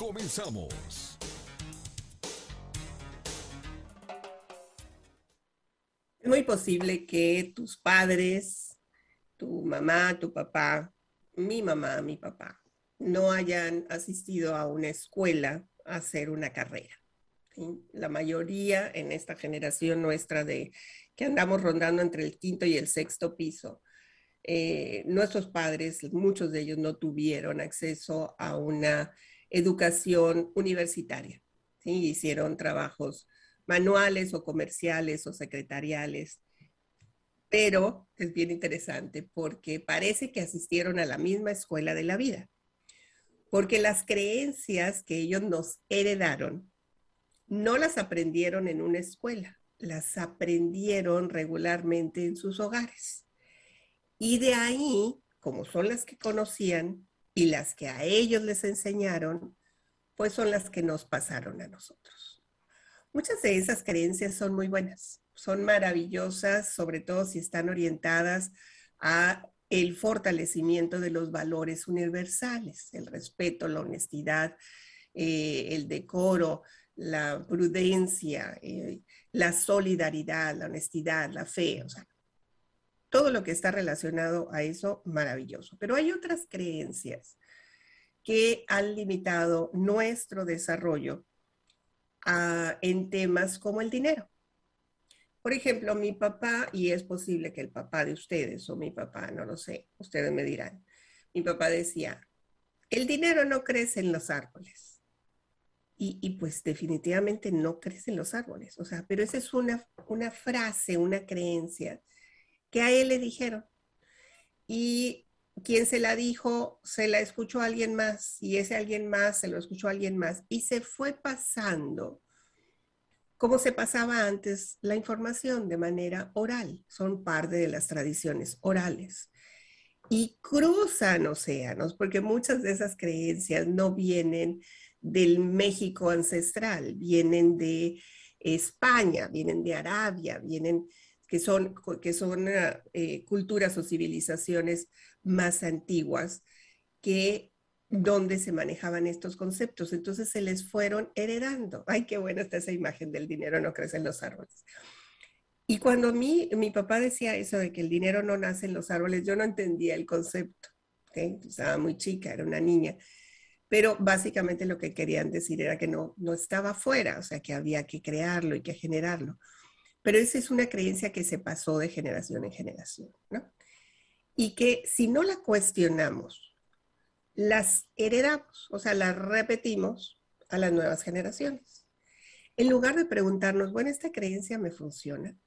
Comenzamos. Es muy posible que tus padres, tu mamá, tu papá, mi mamá, mi papá, no hayan asistido a una escuela a hacer una carrera. La mayoría en esta generación nuestra de que andamos rondando entre el quinto y el sexto piso, eh, nuestros padres, muchos de ellos no tuvieron acceso a una educación universitaria. ¿sí? Hicieron trabajos manuales o comerciales o secretariales. Pero es bien interesante porque parece que asistieron a la misma escuela de la vida. Porque las creencias que ellos nos heredaron no las aprendieron en una escuela, las aprendieron regularmente en sus hogares. Y de ahí, como son las que conocían, y las que a ellos les enseñaron, pues son las que nos pasaron a nosotros. Muchas de esas creencias son muy buenas, son maravillosas, sobre todo si están orientadas a el fortalecimiento de los valores universales, el respeto, la honestidad, eh, el decoro, la prudencia, eh, la solidaridad, la honestidad, la fe, o sea, todo lo que está relacionado a eso, maravilloso. Pero hay otras creencias que han limitado nuestro desarrollo ah, en temas como el dinero. Por ejemplo, mi papá, y es posible que el papá de ustedes o mi papá, no lo sé, ustedes me dirán, mi papá decía, el dinero no crece en los árboles. Y, y, pues definitivamente no crece en los árboles. O sea, pero esa es una, una frase, una creencia que a él le dijeron. Y quien se la dijo, se la escuchó a alguien más y ese alguien más se lo escuchó a alguien más y se fue pasando como se pasaba antes la información de manera oral. Son parte de las tradiciones orales. Y cruzan océanos, porque muchas de esas creencias no vienen del México ancestral, vienen de España, vienen de Arabia, vienen que son, que son eh, culturas o civilizaciones más antiguas que donde se manejaban estos conceptos. Entonces se les fueron heredando. Ay, qué buena está esa imagen del dinero no crece en los árboles. Y cuando mi, mi papá decía eso de que el dinero no nace en los árboles, yo no entendía el concepto. Estaba muy chica, era una niña. Pero básicamente lo que querían decir era que no, no estaba fuera, o sea, que había que crearlo y que generarlo. Pero esa es una creencia que se pasó de generación en generación, ¿no? Y que si no la cuestionamos, las heredamos, o sea, las repetimos a las nuevas generaciones. En lugar de preguntarnos, bueno, esta creencia me funciona,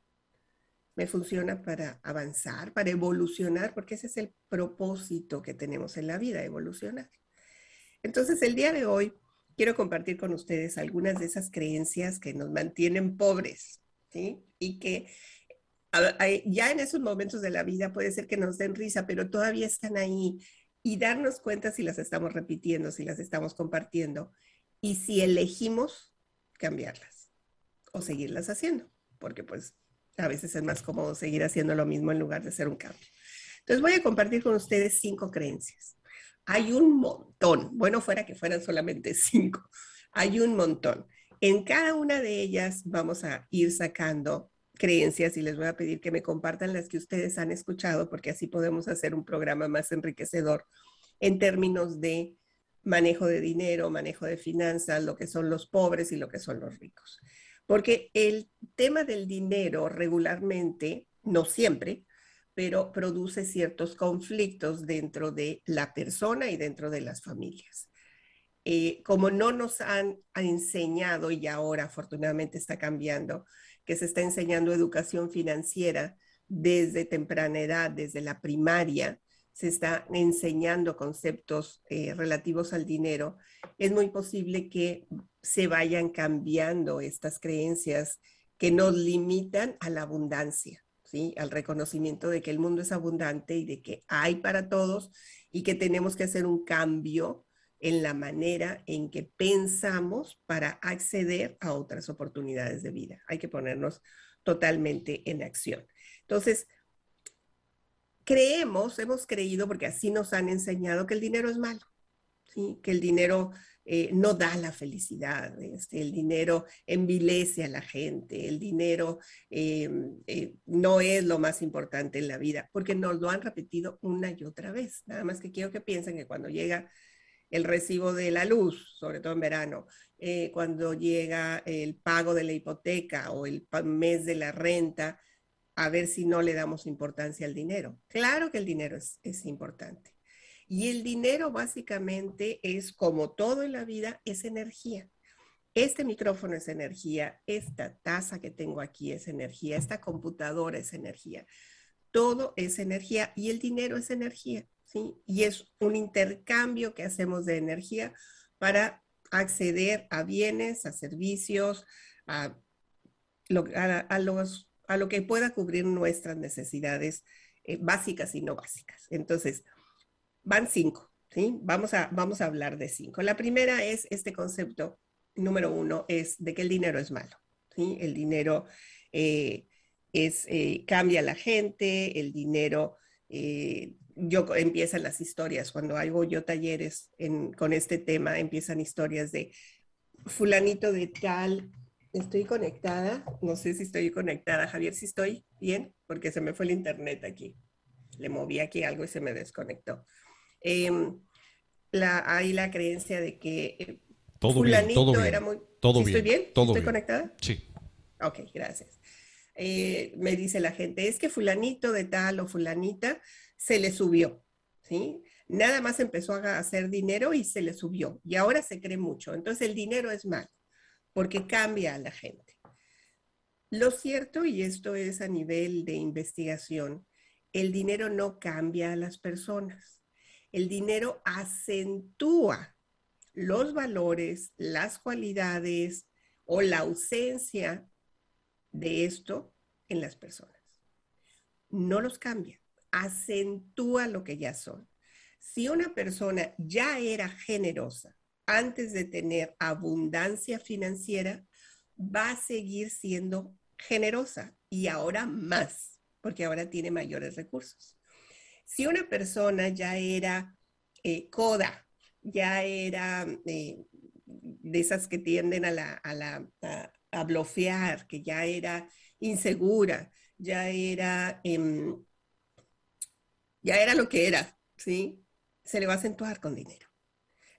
me funciona para avanzar, para evolucionar, porque ese es el propósito que tenemos en la vida, evolucionar. Entonces, el día de hoy quiero compartir con ustedes algunas de esas creencias que nos mantienen pobres, y que ya en esos momentos de la vida puede ser que nos den risa, pero todavía están ahí y darnos cuenta si las estamos repitiendo, si las estamos compartiendo y si elegimos cambiarlas o seguirlas haciendo, porque pues a veces es más cómodo seguir haciendo lo mismo en lugar de hacer un cambio. Entonces voy a compartir con ustedes cinco creencias. Hay un montón, bueno fuera que fueran solamente cinco, hay un montón. En cada una de ellas vamos a ir sacando creencias y les voy a pedir que me compartan las que ustedes han escuchado porque así podemos hacer un programa más enriquecedor en términos de manejo de dinero, manejo de finanzas, lo que son los pobres y lo que son los ricos. Porque el tema del dinero regularmente, no siempre, pero produce ciertos conflictos dentro de la persona y dentro de las familias. Eh, como no nos han, enseñado, y ahora afortunadamente está cambiando, que se está enseñando educación financiera desde temprana edad, desde la primaria, se está enseñando conceptos eh, relativos al dinero, es muy posible que se vayan cambiando estas creencias que nos limitan a la abundancia, ¿sí? al reconocimiento de que el mundo es abundante y de que hay para todos y que tenemos que hacer un cambio en la manera en que pensamos para acceder a otras oportunidades de vida. Hay que ponernos totalmente en acción. Entonces, creemos, hemos creído, porque así nos han enseñado, que el dinero es malo, ¿sí? que el dinero eh, no da la felicidad, este, el dinero envilece a la gente, el dinero eh, eh, no es lo más importante en la vida, porque nos lo han repetido una y otra vez. Nada más que quiero que piensen que cuando llega el recibo de la luz, sobre todo en verano, cuando llega el pago de la hipoteca o el mes de la renta, a ver si no le damos importancia al dinero. Claro que el dinero es importante y el dinero básicamente es como todo en la vida, es energía. Este micrófono es energía, esta taza que tengo aquí es energía, esta computadora es energía. Todo es energía y el dinero es energía, Y es un intercambio que hacemos de energía para acceder a bienes, a servicios, a lo, los, a lo que pueda cubrir nuestras necesidades eh, básicas y no básicas. Entonces, van cinco, ¿sí? Vamos a, vamos a hablar de cinco. La primera es este concepto, número uno, es de que el dinero es malo, ¿sí? El dinero eh, es, eh, cambia a la gente, el dinero, yo empiezan las historias, cuando hago yo talleres con este tema, empiezan historias de fulanito de tal, estoy conectada, no sé si estoy conectada, Javier, si estoy bien, porque se me fue el internet aquí. Le moví aquí algo y se me desconectó. Em, la, hay la creencia de que eh, todo fulanito bien, todo bien, era muy... Todo ¿Estoy bien? Todo ¿Estoy conectada? Sí. Ok, gracias. Eh, me dice la gente, es que fulanito de tal o fulanita se le subió, ¿sí? Nada más empezó a hacer dinero y se le subió. Y ahora se cree mucho. Entonces el dinero es malo, porque cambia a la gente. Lo cierto, y esto es a nivel de investigación, el dinero no cambia a las personas el dinero acentúa los valores, las cualidades o la ausencia de esto en las personas. No los cambia, acentúa lo que ya son. Si una persona ya era generosa antes de tener abundancia financiera, va a seguir siendo generosa y ahora más, porque ahora tiene mayores recursos. Si una persona ya era eh, coda, ya era eh, de esas que tienden a, la, a, que ya era insegura, ya era, em, ya era lo que era, ¿sí? Se le va a acentuar con dinero.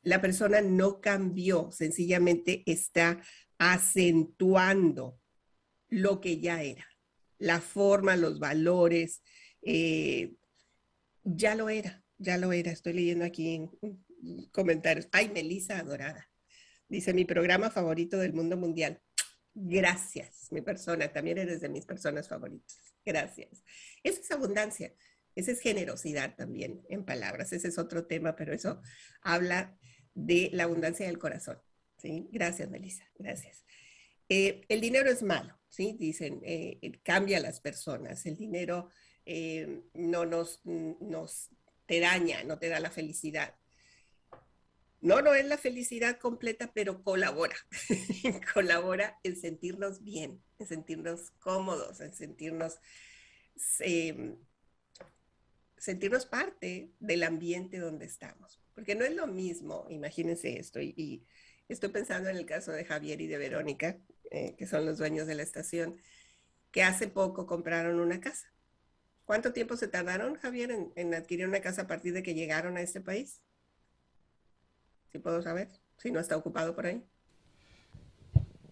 La persona no cambió, sencillamente está acentuando lo que ya era, la forma, los valores, eh, ya lo era, ya lo era. Estoy leyendo aquí en comentarios. Ay, Melissa adorada. Dice mi programa favorito del mundo mundial. Gracias, mi persona. También eres de mis personas favoritas. Gracias. Esa es abundancia. Esa es generosidad también en palabras. Ese es otro tema, pero eso habla de la abundancia del corazón. ¿sí? Gracias, Melissa. Gracias. Eh, el dinero es malo, ¿sí? Dicen, eh, cambia a las personas. El dinero eh, no nos, te daña, no te da la felicidad. No, no es la felicidad completa, pero colabora. colabora en sentirnos bien, en sentirnos cómodos, en sentirnos, sentirnos parte del ambiente donde estamos. Porque no es lo mismo, imagínense esto, y, estoy pensando en el caso de Javier y de Verónica, eh, que son los dueños de la estación, que hace poco compraron una casa. ¿Cuánto tiempo se tardaron, Javier, en, adquirir una casa a partir de que llegaron a este país? Si puedo saber, si no está ocupado por ahí.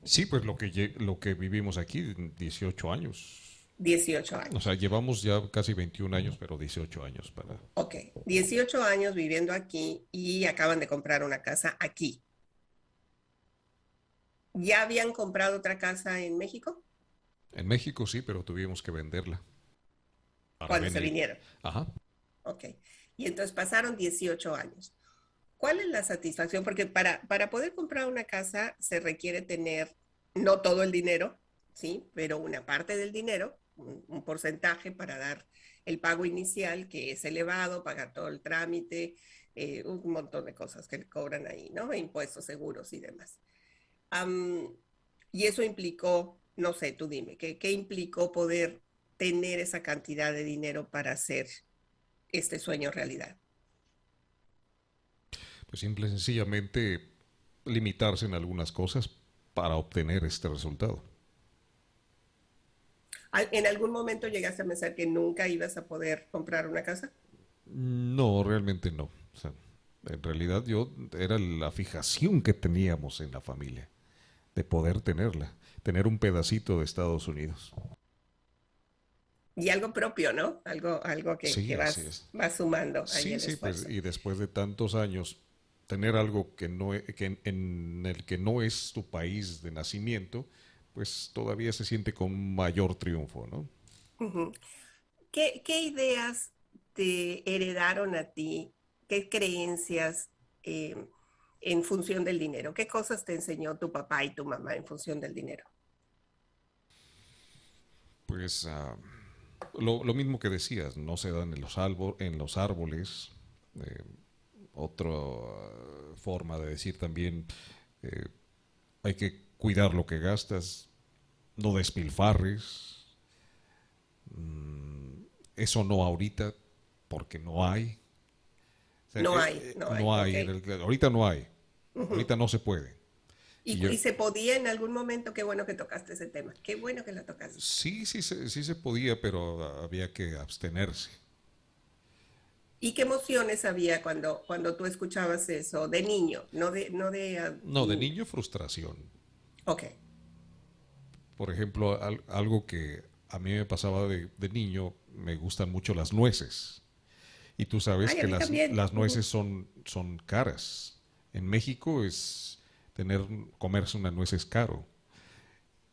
Sí, pues lo que, lo que vivimos aquí, 18 años. 18 años. O sea, llevamos ya casi 21 años, pero 18 años para... Ok, 18 años viviendo aquí y acaban de comprar una casa aquí. ¿Ya habían comprado otra casa en México? En México sí, pero tuvimos que venderla. Cuando se vinieron. Ajá. Ok. Y entonces pasaron 18 años. ¿Cuál es la satisfacción? Porque para, para poder comprar una casa se requiere tener no todo el dinero, ¿sí? Pero una parte del dinero, un, porcentaje para dar el pago inicial, que es elevado, pagar todo el trámite, eh, un montón de cosas que cobran ahí, ¿no? Impuestos, seguros y demás. y eso implicó, no sé, tú dime, ¿qué, ¿qué implicó poder tener esa cantidad de dinero para hacer este sueño realidad? Pues simple y sencillamente limitarse en algunas cosas para obtener este resultado. ¿En algún momento llegaste a pensar que nunca ibas a poder comprar una casa? No, realmente no. en realidad yo era la fijación que teníamos en la familia de poder tenerla, tener un pedacito de Estados Unidos. Y algo propio, ¿no? Algo, algo que, vas, sumando. sí, sí, pues, y después de tantos años tener algo que no, e, que en el que no es tu país de nacimiento, pues todavía se siente con mayor triunfo, ¿no? ¿Qué, ideas te heredaron a ti? ¿Qué creencias em, en función del dinero? ¿Qué cosas te enseñó tu papá y tu mamá en función del dinero? Pues ah, lo, mismo que decías, no se dan en los, en los árboles. Eh, otra forma de decir también, eh, hay que cuidar lo que gastas, no despilfarres. Mm, eso no ahorita, porque no hay. no, hay eh, no, hay, ahorita no hay. Ahorita no se puede. Y, se podía en algún momento, qué bueno que tocaste ese tema, qué bueno que la tocaste. Sí, sí, sí se podía, pero había que abstenerse. ¿Y qué emociones había cuando, cuando tú escuchabas eso de niño? No de, no de, no, de niño frustración. Ok. Por ejemplo, algo que a mí me pasaba de, niño, me gustan mucho las nueces. Y tú sabes que las, las, nueces son, son caras. En México es tener, comerse una nuez es caro.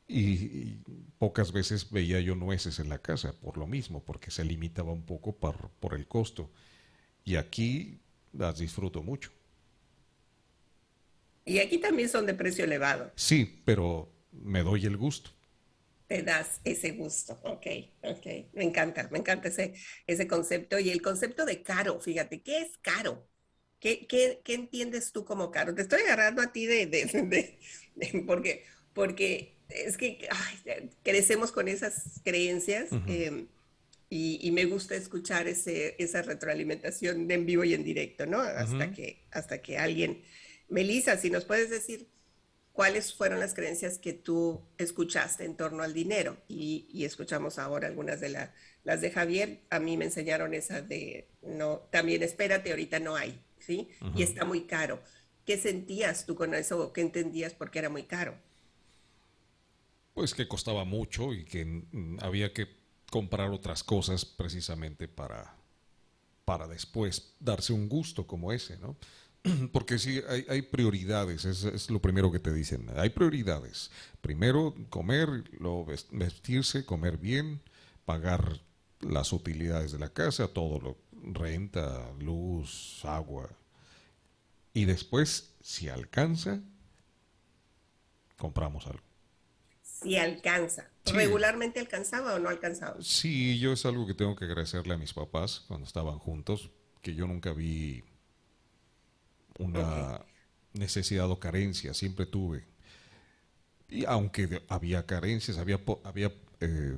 Y, pocas veces veía yo nueces en la casa por lo mismo, porque se limitaba un poco por, por el costo. Y aquí las disfruto mucho. Y aquí también son de precio elevado. Sí, pero me doy el gusto. Te das ese gusto, ok, ok. Me encanta, me encanta ese, ese concepto. Y el concepto de caro, fíjate, ¿qué es caro? ¿Qué, qué, qué entiendes tú como caro? Te estoy agarrando a ti de, de, porque, porque es que crecemos con esas creencias. Y, me gusta escuchar ese, esa retroalimentación en vivo y en directo, ¿no? Hasta, que, hasta que alguien... Melissa, si nos puedes decir cuáles fueron las creencias que tú escuchaste en torno al dinero. Y, escuchamos ahora algunas de las de Javier. A mí me enseñaron esa de, no, también espérate, ahorita no hay, ¿sí? Y está muy caro. ¿Qué sentías tú con eso? ¿Qué entendías por qué era muy caro? Pues que costaba mucho y que mm, había que comprar otras cosas precisamente para, para después darse un gusto como ese, ¿no? Porque sí, hay, prioridades, es, lo primero que te dicen. Hay prioridades. Primero, comer, lo, vestirse, comer bien, pagar las utilidades de la casa, todo lo renta, luz, agua. Y después, si alcanza, compramos algo si alcanza. ¿Regularmente alcanzaba o no alcanzaba? Sí, yo es algo que tengo que agradecerle a mis papás cuando estaban juntos, que yo nunca vi una necesidad o carencia, siempre tuve. Y aunque había carencias, había, había eh,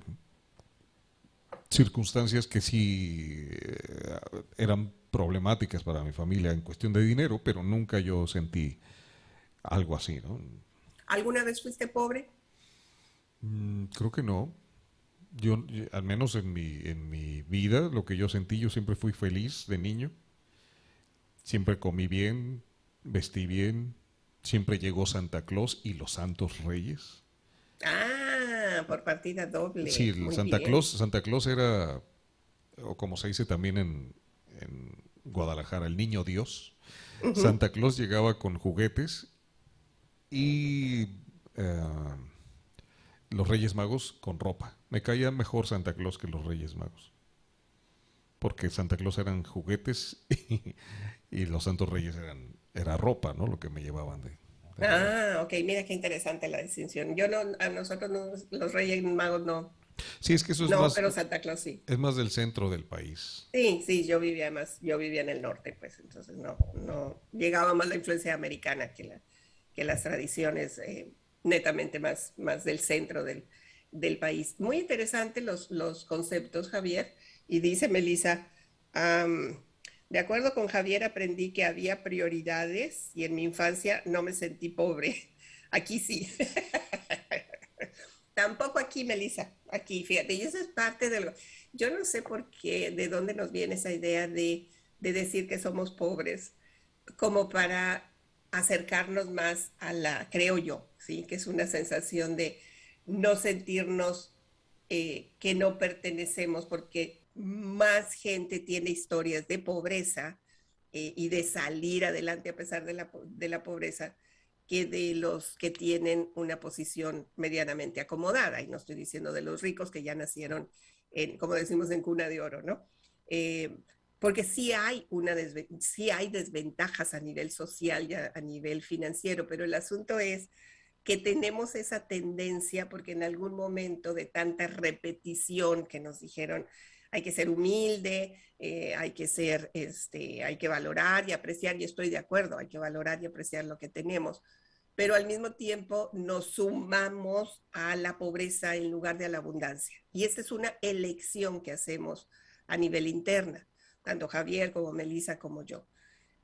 circunstancias que sí eh, eran problemáticas para mi familia en cuestión de dinero, pero nunca yo sentí algo así, ¿no? ¿Alguna vez fuiste pobre? Mm, creo que no. Yo, al menos en mi, en mi vida, lo que yo sentí, yo siempre fui feliz de niño. Siempre comí bien, vestí bien. Siempre llegó Santa Claus y los Santos Reyes. Ah, por partida doble. Sí, Santa Claus, Santa Claus era, o como se dice también en, en Guadalajara, el niño Dios. Santa Claus llegaba con juguetes y eh, los Reyes Magos con ropa. Me caía mejor Santa Claus que los Reyes Magos. porque Santa Claus eran juguetes y, los Santos Reyes eran era ropa, ¿no? Lo que me llevaban de, Ah, ok, mira qué interesante la distinción. Yo no, a nosotros los Reyes Magos no. Sí, es que eso es no, más. pero Santa Claus sí. Es más del centro del país. Sí, sí, yo vivía más, yo vivía en el norte, pues entonces no, no llegaba más la influencia americana que, la, que las tradiciones eh, netamente más, más del centro del, del país. Muy interesante los, los conceptos, Javier. Y dice Melissa, de acuerdo con Javier, aprendí que había prioridades y en mi infancia no me sentí pobre. Aquí sí. Tampoco aquí, Melissa. Aquí, fíjate. Y eso es parte de lo... Yo no sé por qué, de dónde nos viene esa idea de, de decir que somos pobres, como para acercarnos más a la, creo yo, ¿sí? Que es una sensación de no sentirnos eh, que no pertenecemos, porque más gente tiene historias de pobreza eh, y de salir adelante a pesar de la, de la pobreza que de los que tienen una posición medianamente acomodada. Y no estoy diciendo de los ricos que ya nacieron, en, como decimos, en cuna de oro, ¿no? Eh, porque sí hay, una sí hay desventajas a nivel social y a, nivel financiero, pero el asunto es que tenemos esa tendencia, porque en algún momento de tanta repetición que nos dijeron, hay que ser humilde, eh, hay que ser, este, hay que valorar y apreciar, y estoy de acuerdo, hay que valorar y apreciar lo que tenemos, pero al mismo tiempo nos sumamos a la pobreza en lugar de a la abundancia. Y esta es una elección que hacemos a nivel interna, tanto Javier como Melissa como yo.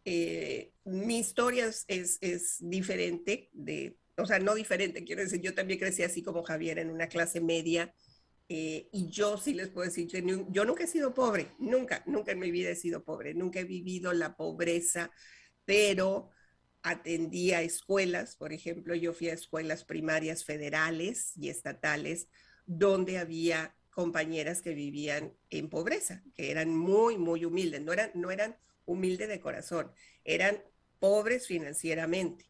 Eh, mi historia es, es diferente de o sea, no diferente, quiero decir, yo también crecí así como Javier en una clase media eh, y yo sí les puedo decir, yo, nunca he sido pobre, nunca, nunca en mi vida he sido pobre, nunca he vivido la pobreza, pero atendí a escuelas, por ejemplo, yo fui a escuelas primarias federales y estatales donde había compañeras que vivían en pobreza, que eran muy, muy humildes, no eran, no eran humildes de corazón, eran pobres financieramente.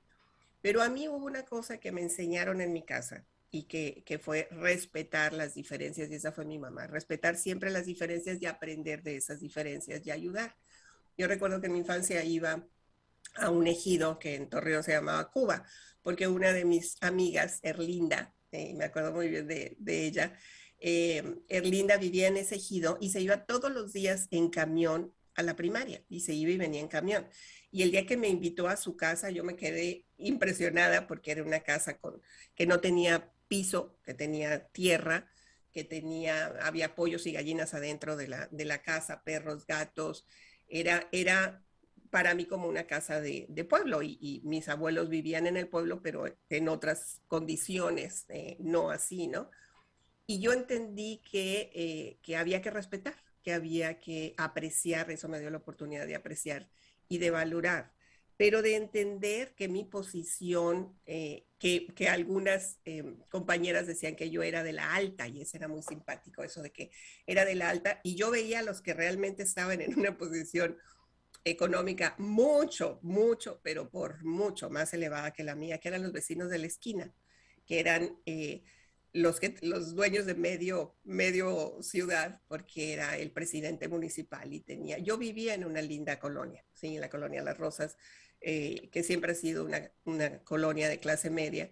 Pero a mí hubo una cosa que me enseñaron en mi casa y que, fue respetar las diferencias, y esa fue mi mamá, respetar siempre las diferencias y aprender de esas diferencias y ayudar. Yo recuerdo que en mi infancia iba a un ejido que en Torreón se llamaba Cuba, porque una de mis amigas, Erlinda, eh, me acuerdo muy bien de, ella, eh, Erlinda vivía en ese ejido y se iba todos los días en camión a la primaria y se iba y venía en camión. Y el día que me invitó a su casa, yo me quedé impresionada porque era una casa con, que no tenía piso, que tenía tierra, que tenía, había pollos y gallinas adentro de la, de la casa, perros, gatos. Era, era para mí como una casa de, pueblo y, mis abuelos vivían en el pueblo, pero en otras condiciones, eh, no así, ¿no? Y yo entendí que, eh, que había que respetar, que había que apreciar, eso me dio la oportunidad de apreciar y de valorar, pero de entender que mi posición, eh, que, que, algunas eh, compañeras decían que yo era de la alta, y eso era muy simpático, eso de que era de la alta, y yo veía a los que realmente estaban en una posición económica mucho, mucho, pero por mucho más elevada que la mía, que eran los vecinos de la esquina, que eran eh, los, que, los dueños de medio, medio ciudad, porque era el presidente municipal y tenía, yo vivía en una linda colonia, ¿sí? en la colonia Las Rosas, eh, que siempre ha sido una, colonia de clase media,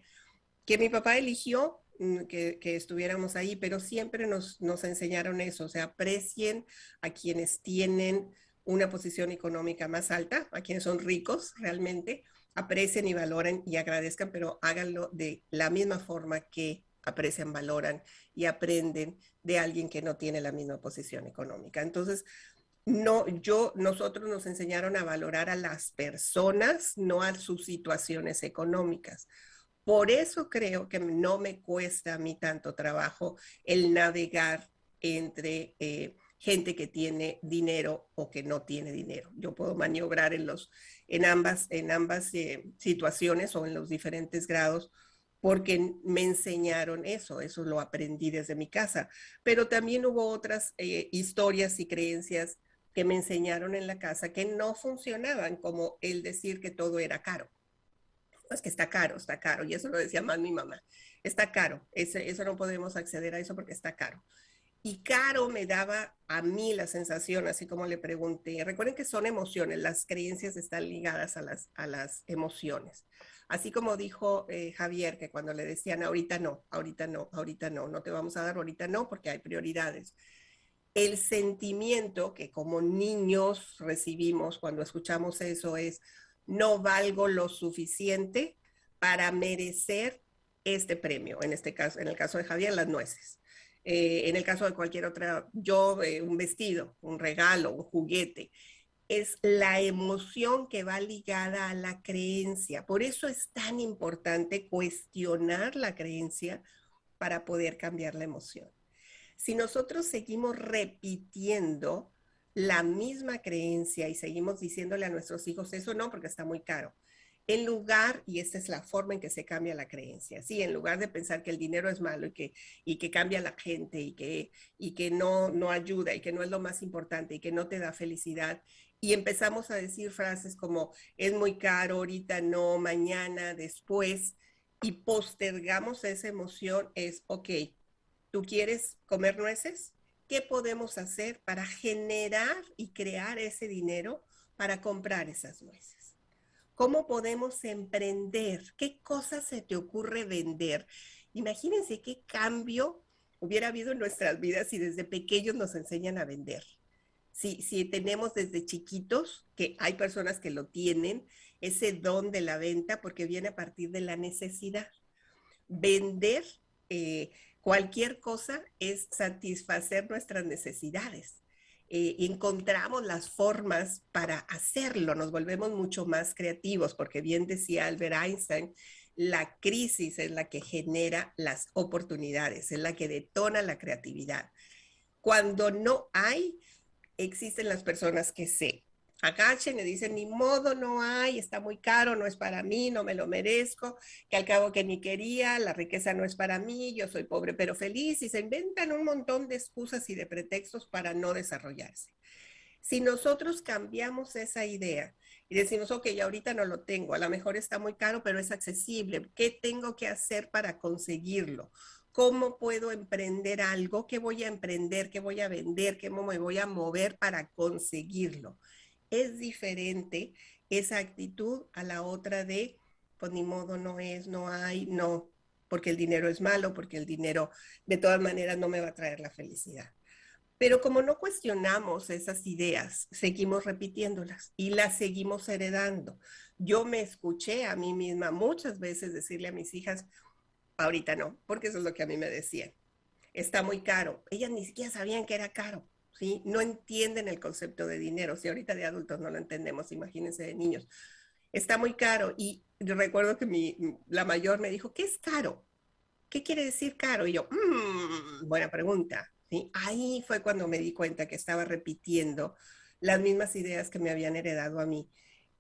que mi papá eligió mm, que, que, estuviéramos ahí, pero siempre nos, nos enseñaron eso, o sea, aprecien a quienes tienen una posición económica más alta, a quienes son ricos realmente, aprecien y valoren y agradezcan, pero háganlo de la misma forma que aprecian, valoran y aprenden de alguien que no tiene la misma posición económica. Entonces, no, yo, nosotros nos enseñaron a valorar a las personas, no a sus situaciones económicas. Por eso creo que no me cuesta a mí tanto trabajo el navegar entre eh, gente que tiene dinero o que no tiene dinero. Yo puedo maniobrar en, los, en ambas, en ambas eh, situaciones o en los diferentes grados porque me enseñaron eso, eso lo aprendí desde mi casa. Pero también hubo otras eh, historias y creencias que me enseñaron en la casa que no funcionaban, como el decir que todo era caro. Es que está caro, está caro, y eso lo decía más mi mamá. Está caro, eso no podemos acceder a eso porque está caro. Y caro me daba a mí la sensación, así como le pregunté. Recuerden que son emociones, las creencias están ligadas a las, a las emociones. Así como dijo eh, Javier, que cuando le decían ahorita no, ahorita no, ahorita no, no te vamos a dar ahorita no, porque hay prioridades. El sentimiento que como niños recibimos cuando escuchamos eso es, no valgo lo suficiente para merecer este premio. En este caso, en el caso de Javier, las nueces. Eh, en el caso de cualquier otra, yo, eh, un vestido, un regalo, un juguete es la emoción que va ligada a la creencia. Por eso es tan importante cuestionar la creencia para poder cambiar la emoción. Si nosotros seguimos repitiendo la misma creencia y seguimos diciéndole a nuestros hijos, eso no, porque está muy caro, en lugar, y esta es la forma en que se cambia la creencia, sí, en lugar de pensar que el dinero es malo y que, y que cambia la gente y que, y que no, no ayuda y que no es lo más importante y que no te da felicidad, y empezamos a decir frases como es muy caro, ahorita no, mañana, después, y postergamos esa emoción, es, ok, ¿tú quieres comer nueces? ¿Qué podemos hacer para generar y crear ese dinero para comprar esas nueces? ¿Cómo podemos emprender? ¿Qué cosas se te ocurre vender? Imagínense qué cambio hubiera habido en nuestras vidas si desde pequeños nos enseñan a vender si, tenemos desde chiquitos, que hay personas que lo tienen, ese don de la venta, porque viene a partir de la necesidad. Vender eh, cualquier cosa es satisfacer nuestras necesidades. Eh, encontramos las formas para hacerlo, nos volvemos mucho más creativos, porque bien decía Albert Einstein, la crisis es la que genera las oportunidades, es la que detona la creatividad. Cuando no hay, existen las personas que se agachen y dicen, ni modo, no hay, está muy caro, no es para mí, no me lo merezco, que al cabo que ni quería, la riqueza no es para mí, yo soy pobre pero feliz, y se inventan un montón de excusas y de pretextos para no desarrollarse. Si nosotros cambiamos esa idea y decimos, ok, ahorita no lo tengo, a lo mejor está muy caro, pero es accesible, ¿qué tengo que hacer para conseguirlo? cómo puedo emprender algo, qué voy a emprender, qué voy a vender, cómo me voy a mover para conseguirlo. Es diferente esa actitud a la otra de, pues ni modo, no es, no hay, no, porque el dinero es malo, porque el dinero de todas maneras no me va a traer la felicidad. Pero como no cuestionamos esas ideas, seguimos repitiéndolas y las seguimos heredando. Yo me escuché a mí misma muchas veces decirle a mis hijas, Ahorita no, porque eso es lo que a mí me decían. Está muy caro. Ellas ni siquiera sabían que era caro, ¿sí? No entienden el concepto de dinero. Si ahorita de adultos no lo entendemos, imagínense de niños. Está muy caro. Y recuerdo que mi, la mayor me dijo, ¿qué es caro? ¿Qué quiere decir caro? Y yo, mmm, buena pregunta. ¿sí? Ahí fue cuando me di cuenta que estaba repitiendo las mismas ideas que me habían heredado a mí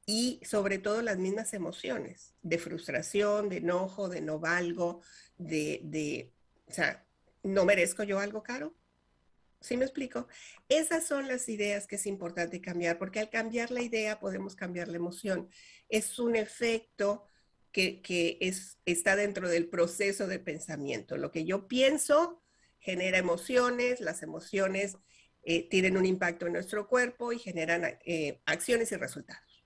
y sobre todo las mismas emociones de frustración, de enojo, de no valgo, de, de, o sea, ¿no merezco yo algo caro? ¿Sí me explico? Esas son las ideas que es importante cambiar, porque al cambiar la idea podemos cambiar la emoción. Es un efecto que, que es, está dentro del proceso de pensamiento. Lo que yo pienso genera emociones, las emociones eh, tienen un impacto en nuestro cuerpo y generan eh, acciones y resultados.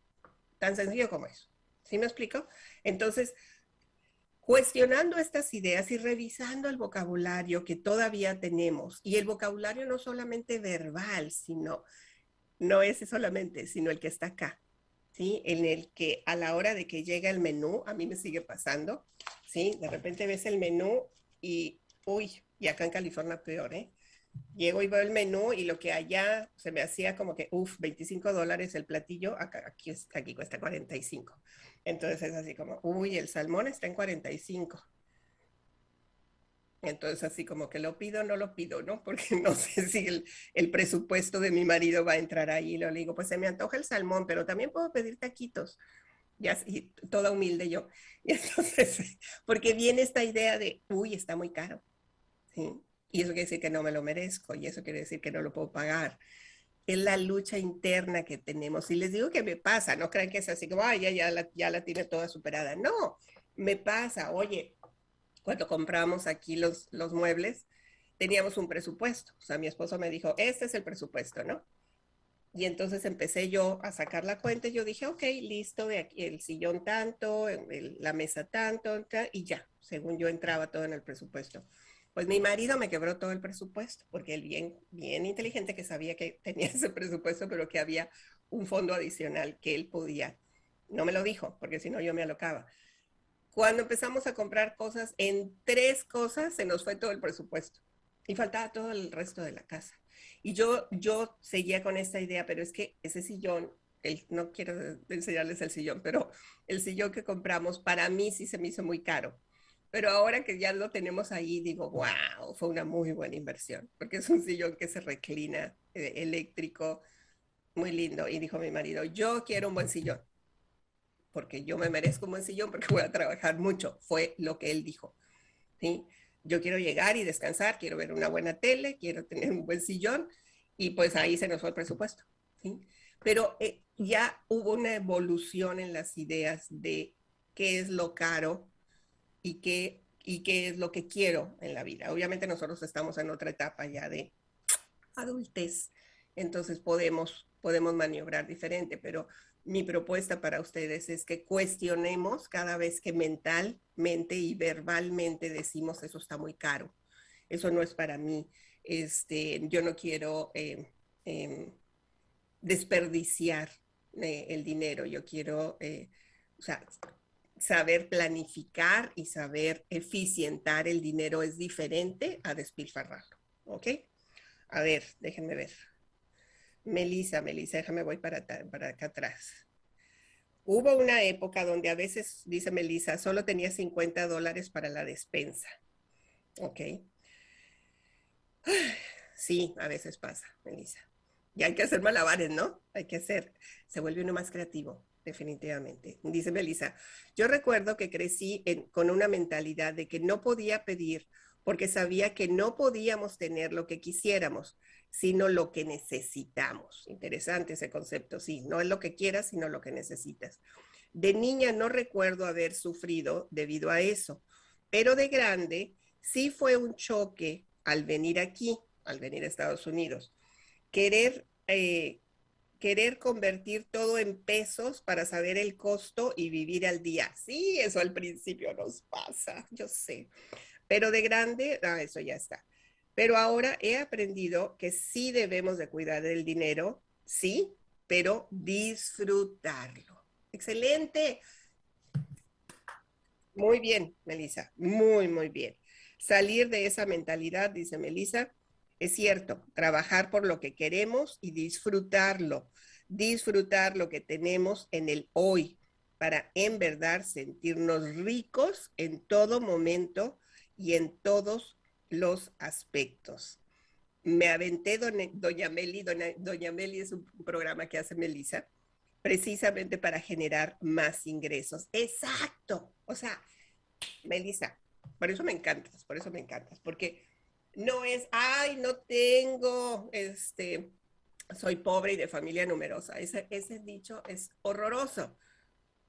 Tan sencillo como eso. ¿Sí me explico? Entonces, cuestionando estas ideas y revisando el vocabulario que todavía tenemos, y el vocabulario no solamente verbal, sino, no es solamente, sino el que está acá, ¿sí? En el que a la hora de que llega el menú, a mí me sigue pasando, ¿sí? De repente ves el menú y, uy, y acá en California peor, ¿eh? Llego y veo el menú y lo que allá se me hacía como que, uff, 25 dólares el platillo, acá, aquí, aquí cuesta 45. Entonces es así como, uy, el salmón está en 45. Entonces así como que lo pido, no lo pido, ¿no? Porque no sé si el, presupuesto de mi marido va a entrar ahí. Le digo, pues se me antoja el salmón, pero también puedo pedir taquitos. Y toda humilde yo. Y entonces, porque viene esta idea de, uy, está muy caro. ¿sí? Y eso quiere decir que no me lo merezco y eso quiere decir que no lo puedo pagar. Es la lucha interna que tenemos. Y les digo que me pasa, no crean que es así como, ay, ya, ya, la, ya la tiene toda superada. No, me pasa, oye, cuando compramos aquí los, los muebles, teníamos un presupuesto. O sea, mi esposo me dijo, este es el presupuesto, ¿no? Y entonces empecé yo a sacar la cuenta y yo dije, ok, listo, de aquí el sillón tanto, la mesa tanto, y ya, según yo entraba todo en el presupuesto. Pues mi marido me quebró todo el presupuesto, porque él bien, bien inteligente que sabía que tenía ese presupuesto, pero que había un fondo adicional que él podía. No me lo dijo, porque si no yo me alocaba. Cuando empezamos a comprar cosas, en tres cosas se nos fue todo el presupuesto y faltaba todo el resto de la casa. Y yo, yo seguía con esta idea, pero es que ese sillón, el, no quiero enseñarles el sillón, pero el sillón que compramos para mí sí se me hizo muy caro. Pero ahora que ya lo tenemos ahí, digo, wow, fue una muy buena inversión, porque es un sillón que se reclina, eh, eléctrico, muy lindo. Y dijo mi marido, yo quiero un buen sillón, porque yo me merezco un buen sillón, porque voy a trabajar mucho. Fue lo que él dijo. ¿sí? yo quiero llegar y descansar, quiero ver una buena tele, quiero tener un buen sillón y pues ahí se nos fue el presupuesto. ¿sí? Pero eh, ya hubo una evolución en las ideas de qué es lo caro y qué, y qué es lo que quiero en la vida. Obviamente nosotros estamos en otra etapa ya de adultez, entonces podemos, podemos maniobrar diferente, pero mi propuesta para ustedes es que cuestionemos cada vez que mentalmente y verbalmente decimos eso está muy caro, eso no es para mí, este, yo no quiero em, em, desperdiciar eh, el dinero, yo quiero eh, saber planificar y saber eficientar el dinero es diferente a despilfarrarlo, ¿ok? A ver, déjenme ver. Melisa, Melisa, déjame voy para, para acá atrás. Hubo una época donde a veces, dice Melisa, solo tenía 50 dólares para la despensa. Ok. Sí, a veces pasa, Melisa. Y hay que hacer malabares, ¿no? Hay que hacer. Se vuelve uno más creativo, definitivamente. Dice Melisa, yo recuerdo que crecí con una mentalidad de que no podía pedir porque sabía que no podíamos tener lo que quisiéramos sino lo que necesitamos. Interesante ese concepto, sí, no es lo que quieras, sino lo que necesitas. De niña no recuerdo haber sufrido debido a eso, pero de grande sí fue un choque al venir aquí, al venir a Estados Unidos. Querer, eh, querer convertir todo en pesos para saber el costo y vivir al día. Sí, eso al principio nos pasa, yo sé. Pero de grande, ah, eso ya está. Pero ahora he aprendido que sí debemos de cuidar del dinero, sí, pero disfrutarlo. Excelente. Muy bien, Melissa, muy, muy bien. Salir de esa mentalidad, dice Melissa, es cierto, trabajar por lo que queremos y disfrutarlo, disfrutar lo que tenemos en el hoy para en verdad sentirnos ricos en todo momento y en todos los aspectos. Me aventé Doña, Meli, Doña, Meli es un programa que hace Melissa, precisamente para generar más ingresos. Exacto. O sea, Melissa, por eso me encantas, por eso me encantas, porque no es, ay, no tengo, este, soy pobre y de familia numerosa. Ese, ese dicho es horroroso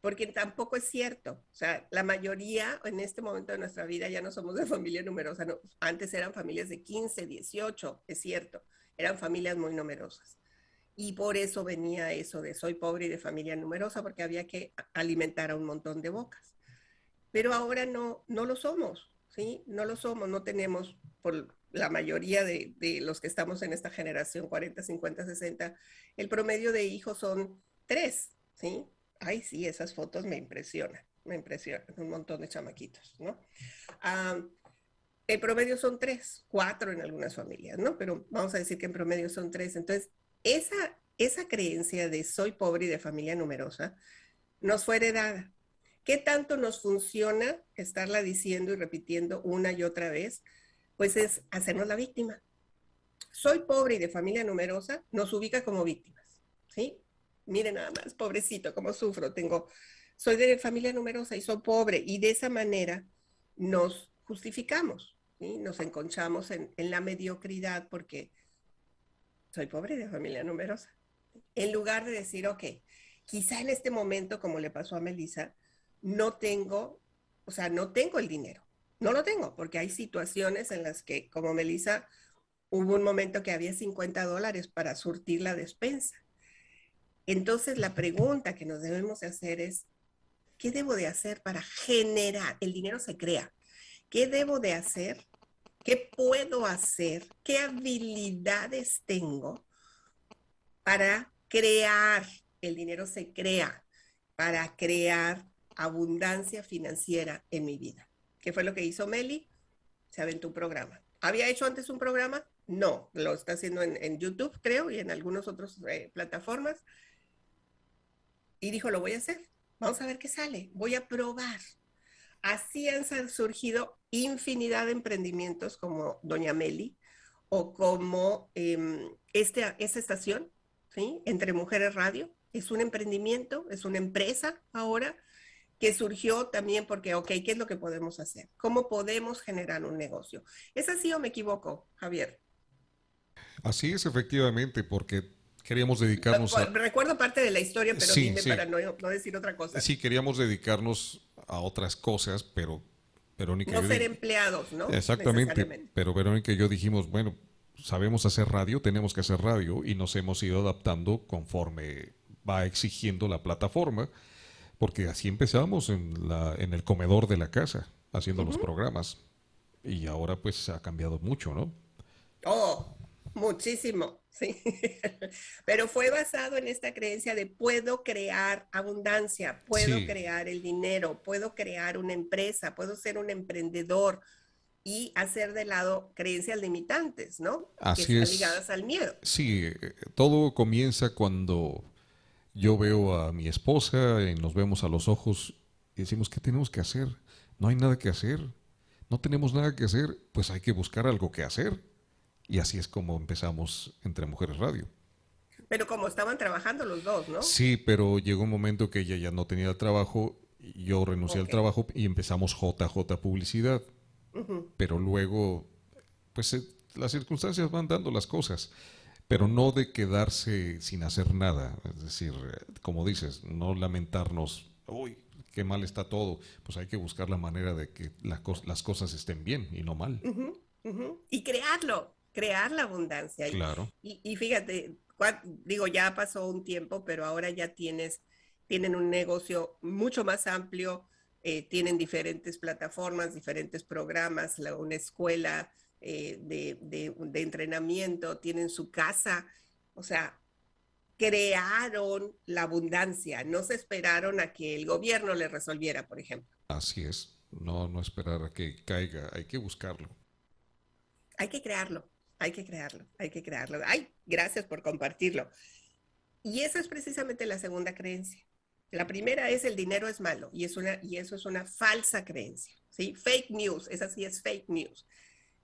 porque tampoco es cierto. O sea, la mayoría en este momento de nuestra vida ya no somos de familia numerosa. antes eran familias de 15, 18, es cierto. Eran familias muy numerosas. Y por eso venía eso de soy pobre y de familia numerosa, porque había que alimentar a un montón de bocas. Pero ahora no, no lo somos, ¿sí? No lo somos, no tenemos, por la mayoría de, los que estamos en esta generación, 40, 50, 60, el promedio de hijos son tres, ¿sí? ay, sí, esas fotos me impresionan, me impresionan, un montón de chamaquitos, ¿no? el promedio son tres, cuatro en algunas familias, ¿no? Pero vamos a decir que en promedio son tres. Entonces, esa, esa creencia de soy pobre y de familia numerosa nos fue heredada. ¿Qué tanto nos funciona estarla diciendo y repitiendo una y otra vez? Pues es hacernos la víctima. Soy pobre y de familia numerosa, nos ubica como víctimas, ¿sí? miren nada más, pobrecito, cómo sufro, tengo, soy de familia numerosa y soy pobre, y de esa manera nos justificamos, y nos enconchamos en, la mediocridad porque soy pobre de familia numerosa. En lugar de decir, ok, quizá en este momento, como le pasó a Melissa, no tengo, o sea, no tengo el dinero, No lo tengo, porque hay situaciones en las que, como Melissa, hubo un momento que había 50 dólares para surtir la despensa. Entonces, la pregunta que nos debemos de hacer es, ¿qué debo de hacer para generar? El dinero se crea. ¿Qué debo de hacer? ¿Qué puedo hacer? ¿Qué habilidades tengo para crear? El dinero se crea para crear abundancia financiera en mi vida. ¿Qué fue lo que hizo Meli? Se aventó un programa. ¿Había hecho antes un programa? No, lo está haciendo en, YouTube, creo, y en algunas otras eh, plataformas. Y dijo, lo voy a hacer. Vamos a ver qué sale. Voy a probar. Así han surgido infinidad de emprendimientos como Doña Meli o como em, este, esta estación, ¿sí? Entre Mujeres Radio. Es un emprendimiento, es una empresa ahora que surgió también porque, ok, ¿qué es lo que podemos hacer? ¿Cómo podemos generar un negocio? ¿Es así o me equivoco, Javier? Así es, efectivamente, porque queríamos dedicarnos a... Recuerdo parte de la historia, pero dime para no, decir otra cosa. Sí, queríamos dedicarnos a otras cosas, pero Verónica... No ser empleados, ¿no? Exactamente, pero Verónica y yo dijimos, bueno, sabemos hacer radio, tenemos que hacer radio y nos hemos ido adaptando conforme va exigiendo la plataforma, porque así empezamos en, la, en el comedor de la casa, haciendo los programas. Y ahora pues ha cambiado mucho, ¿no? Oh, Muchísimo, sí. Pero fue basado en esta creencia de puedo crear abundancia, puedo crear el dinero, puedo crear una empresa, puedo ser un emprendedor y hacer de lado creencias limitantes, ¿no? Así que están ligadas al miedo. Sí, eh, todo comienza cuando yo veo a mi esposa y nos vemos a los ojos y decimos, ¿qué tenemos que hacer? No hay nada que hacer. No tenemos nada que hacer, pues hay que buscar algo que hacer. Y así es como empezamos entre Mujeres Radio. Pero como estaban trabajando los dos, ¿no? Sí, pero llegó un momento que ella ya no tenía trabajo, yo renuncié al trabajo y empezamos JJ Publicidad. Pero luego, pues eh, las circunstancias van dando las cosas, pero no de quedarse sin hacer nada. Es decir, como dices, no lamentarnos, uy, qué mal está todo. Pues hay que buscar la manera de que las cosas estén bien y no mal. Y crearlo, crear la abundancia. Claro. Y, fíjate, digo, ya pasó un tiempo, pero ahora ya tienes, tienen un negocio mucho más amplio, eh, tienen diferentes plataformas, diferentes programas, una escuela eh, de, de, entrenamiento, tienen su casa, o sea, crearon la abundancia, no se esperaron a que el gobierno le resolviera, por ejemplo. Así es, no, no esperar a que caiga, hay que buscarlo. Hay que crearlo. Hay que crearlo, hay que crearlo. Ay, gracias por compartirlo. Y esa es precisamente la segunda creencia. La primera es el dinero es malo y, es una, y eso es una falsa creencia. ¿sí? Fake news, esa sí es fake news.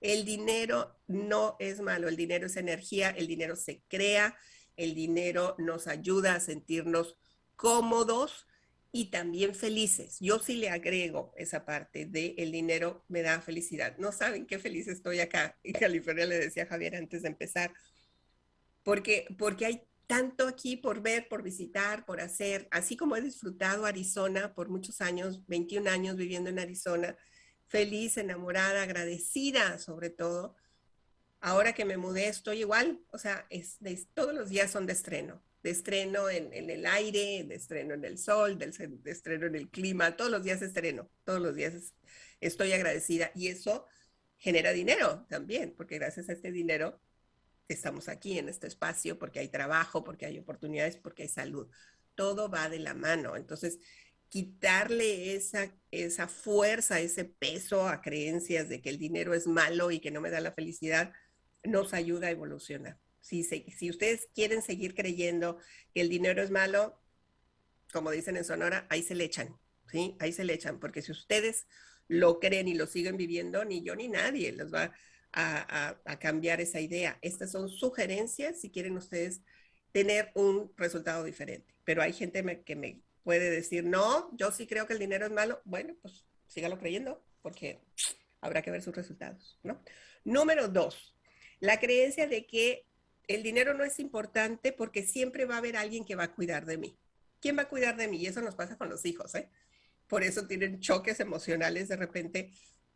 El dinero no es malo, el dinero es energía, el dinero se crea, el dinero nos ayuda a sentirnos cómodos y también felices. Yo sí le agrego esa parte de el dinero me da felicidad. No saben qué feliz estoy acá en California, le decía Javier antes de empezar, porque, porque hay tanto aquí por ver, por visitar, por hacer, así como he disfrutado Arizona por muchos años, 21 años viviendo en Arizona, feliz, enamorada, agradecida sobre todo. Ahora que me mudé estoy igual, o sea, todos los días son de estreno de estreno en, el aire, de estreno en el sol, de, estreno en el clima, todos los días estreno, todos los días estoy agradecida y eso genera dinero también, porque gracias a este dinero estamos aquí en este espacio, porque hay trabajo, porque hay oportunidades, porque hay salud. Todo va de la mano. Entonces, quitarle esa, esa fuerza, ese peso a creencias de que el dinero es malo y que no me da la felicidad, nos ayuda a evolucionar. Si, ustedes quieren seguir creyendo que el dinero es malo, como dicen en Sonora, ahí se le echan, ¿sí? Ahí se le echan, porque si ustedes lo creen y lo siguen viviendo, ni yo ni nadie les va a, cambiar esa idea. Estas son sugerencias si quieren ustedes tener un resultado diferente. Pero hay gente que me puede decir, no, yo sí creo que el dinero es malo. Bueno, pues sígalo creyendo, porque habrá que ver sus resultados, ¿no? Número dos, la creencia de que el dinero no es importante porque siempre va a haber alguien que va a cuidar de mí. ¿Quién va a cuidar de mí? Y eso nos pasa con los hijos, ¿eh? Por eso tienen choques emocionales de repente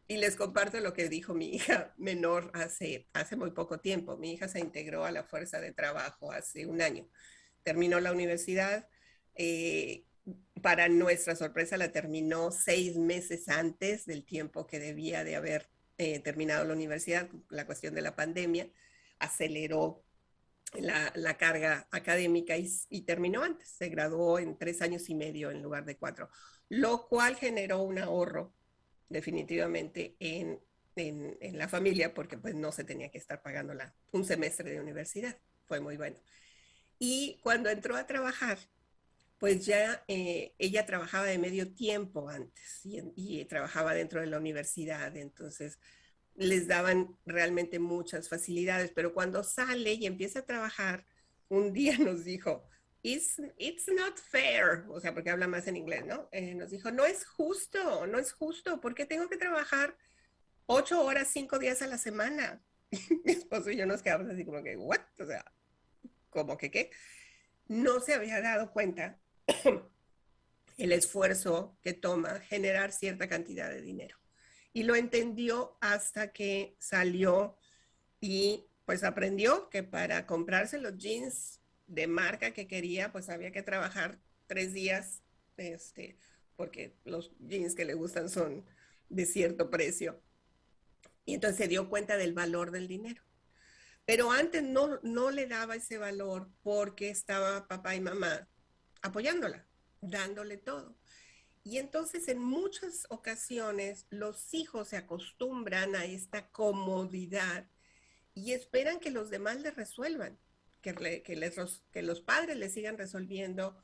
Y les comparto lo que dijo mi hija menor hace, hace muy poco tiempo. Mi hija se integró a la fuerza de trabajo hace un año. Terminó la universidad. Eh, para nuestra sorpresa, la terminó seis meses antes del tiempo que debía de haber eh, terminado la universidad. La cuestión de la pandemia aceleró la, carga académica y, terminó antes. Se graduó en tres años y medio en lugar de cuatro, lo cual generó un ahorro definitivamente en, la familia porque pues no se tenía que estar pagando un semestre de universidad. Fue muy bueno. Y cuando entró a trabajar, pues ya eh, ella trabajaba de medio tiempo antes y, trabajaba dentro de la universidad, entonces les daban realmente muchas facilidades, pero cuando sale y empieza a trabajar, un día nos dijo, It's, it's not fair, o sea, porque habla más en inglés, ¿no? Eh, nos dijo, no es justo, no es justo, porque tengo que trabajar ocho horas, cinco días a la semana. Mi esposo y yo nos quedamos así como que, ¿what? O sea, ¿cómo que qué? No se había dado cuenta el esfuerzo que toma generar cierta cantidad de dinero. Y lo entendió hasta que salió y pues aprendió que para comprarse los jeans de marca que quería, pues había que trabajar tres días, este, porque los jeans que le gustan son de cierto precio. Y entonces se dio cuenta del valor del dinero. Pero antes no, no le daba ese valor porque estaba papá y mamá apoyándola, dándole todo. Y entonces en muchas ocasiones los hijos se acostumbran a esta comodidad y esperan que los demás le resuelvan que, que, los padres le sigan resolviendo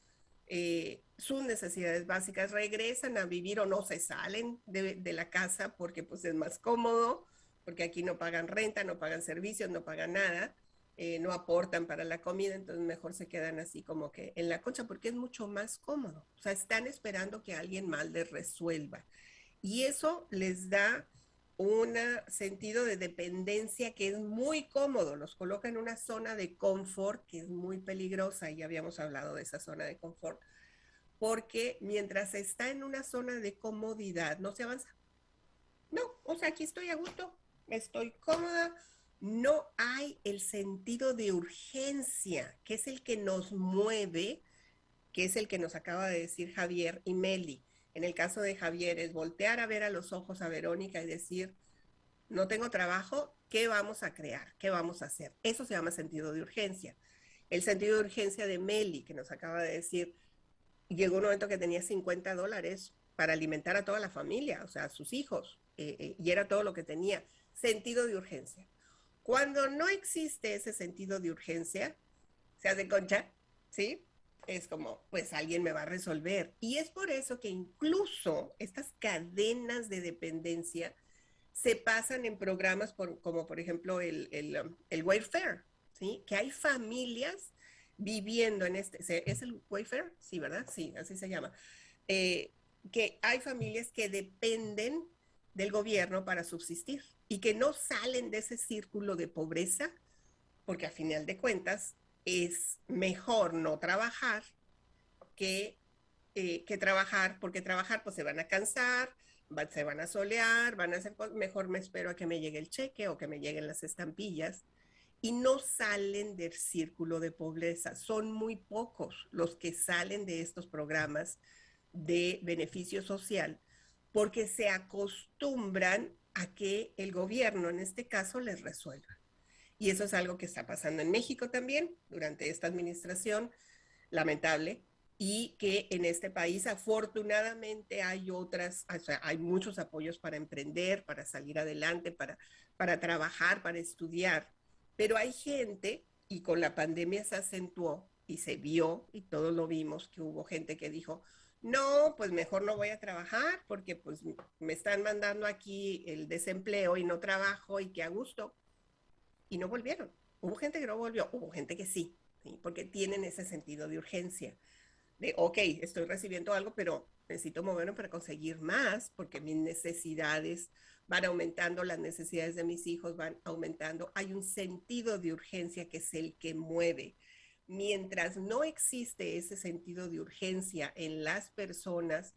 eh, sus necesidades básicas, regresan a vivir o no se salen de, la casa porque pues es más cómodo, porque aquí no pagan renta, no pagan servicios, no pagan nada, eh, no aportan para la comida, entonces mejor se quedan así como que en la concha porque es mucho más cómodo. O sea, están esperando que alguien mal les resuelva. Y eso les da un sentido de dependencia que es muy cómodo, los coloca en una zona de confort que es muy peligrosa, y ya habíamos hablado de esa zona de confort, porque mientras está en una zona de comodidad no se avanza. No, o sea, aquí estoy a gusto, estoy cómoda, no hay el sentido de urgencia, que es el que nos mueve, que es el que nos acaba de decir Javier y Meli en el caso de Javier, es voltear a ver a los ojos a Verónica y decir, no tengo trabajo, ¿qué vamos a crear? ¿Qué vamos a hacer? Eso se llama sentido de urgencia. El sentido de urgencia de Meli, que nos acaba de decir, llegó un momento que tenía 50 dólares para alimentar a toda la familia, o sea, a sus hijos, eh, eh, y era todo lo que tenía. Sentido de urgencia. Cuando no existe ese sentido de urgencia, se hace concha, ¿sí? es como, pues alguien me va a resolver. Y es por eso que incluso estas cadenas de dependencia se pasan en programas como por ejemplo el, el, um, el Wayfair, ¿sí? Que hay familias viviendo en este, ¿es el Wayfair? Sí, ¿verdad? Sí, así se llama. Eh, que hay familias que dependen del gobierno para subsistir y que no salen de ese círculo de pobreza, porque a final de cuentas es mejor no trabajar que, eh, que trabajar, porque trabajar pues se van a cansar, se van a solear, van a hacer mejor me espero a que me llegue el cheque o que me lleguen las estampillas y no salen del círculo de pobreza. Son muy pocos los que salen de estos programas de beneficio social porque se acostumbran a que el gobierno en este caso les resuelva. Y eso es algo que está pasando en México también durante esta administración lamentable y que en este país afortunadamente hay otras, hay muchos apoyos para emprender, para salir adelante, para, para trabajar, para estudiar. Pero hay gente, y con la pandemia se acentuó y se vio, y todos lo vimos, que hubo gente que dijo, no, pues mejor no voy a trabajar porque pues me están mandando aquí el desempleo y no trabajo y que a gusto y no volvieron. Hubo gente que no volvió, hubo gente que sí, porque tienen ese sentido de urgencia, de, ok, estoy recibiendo algo, pero necesito moverme para conseguir más, porque mis necesidades van aumentando, las necesidades de mis hijos van aumentando. Hay un sentido de urgencia que es el que mueve. Mientras no existe ese sentido de urgencia en las personas,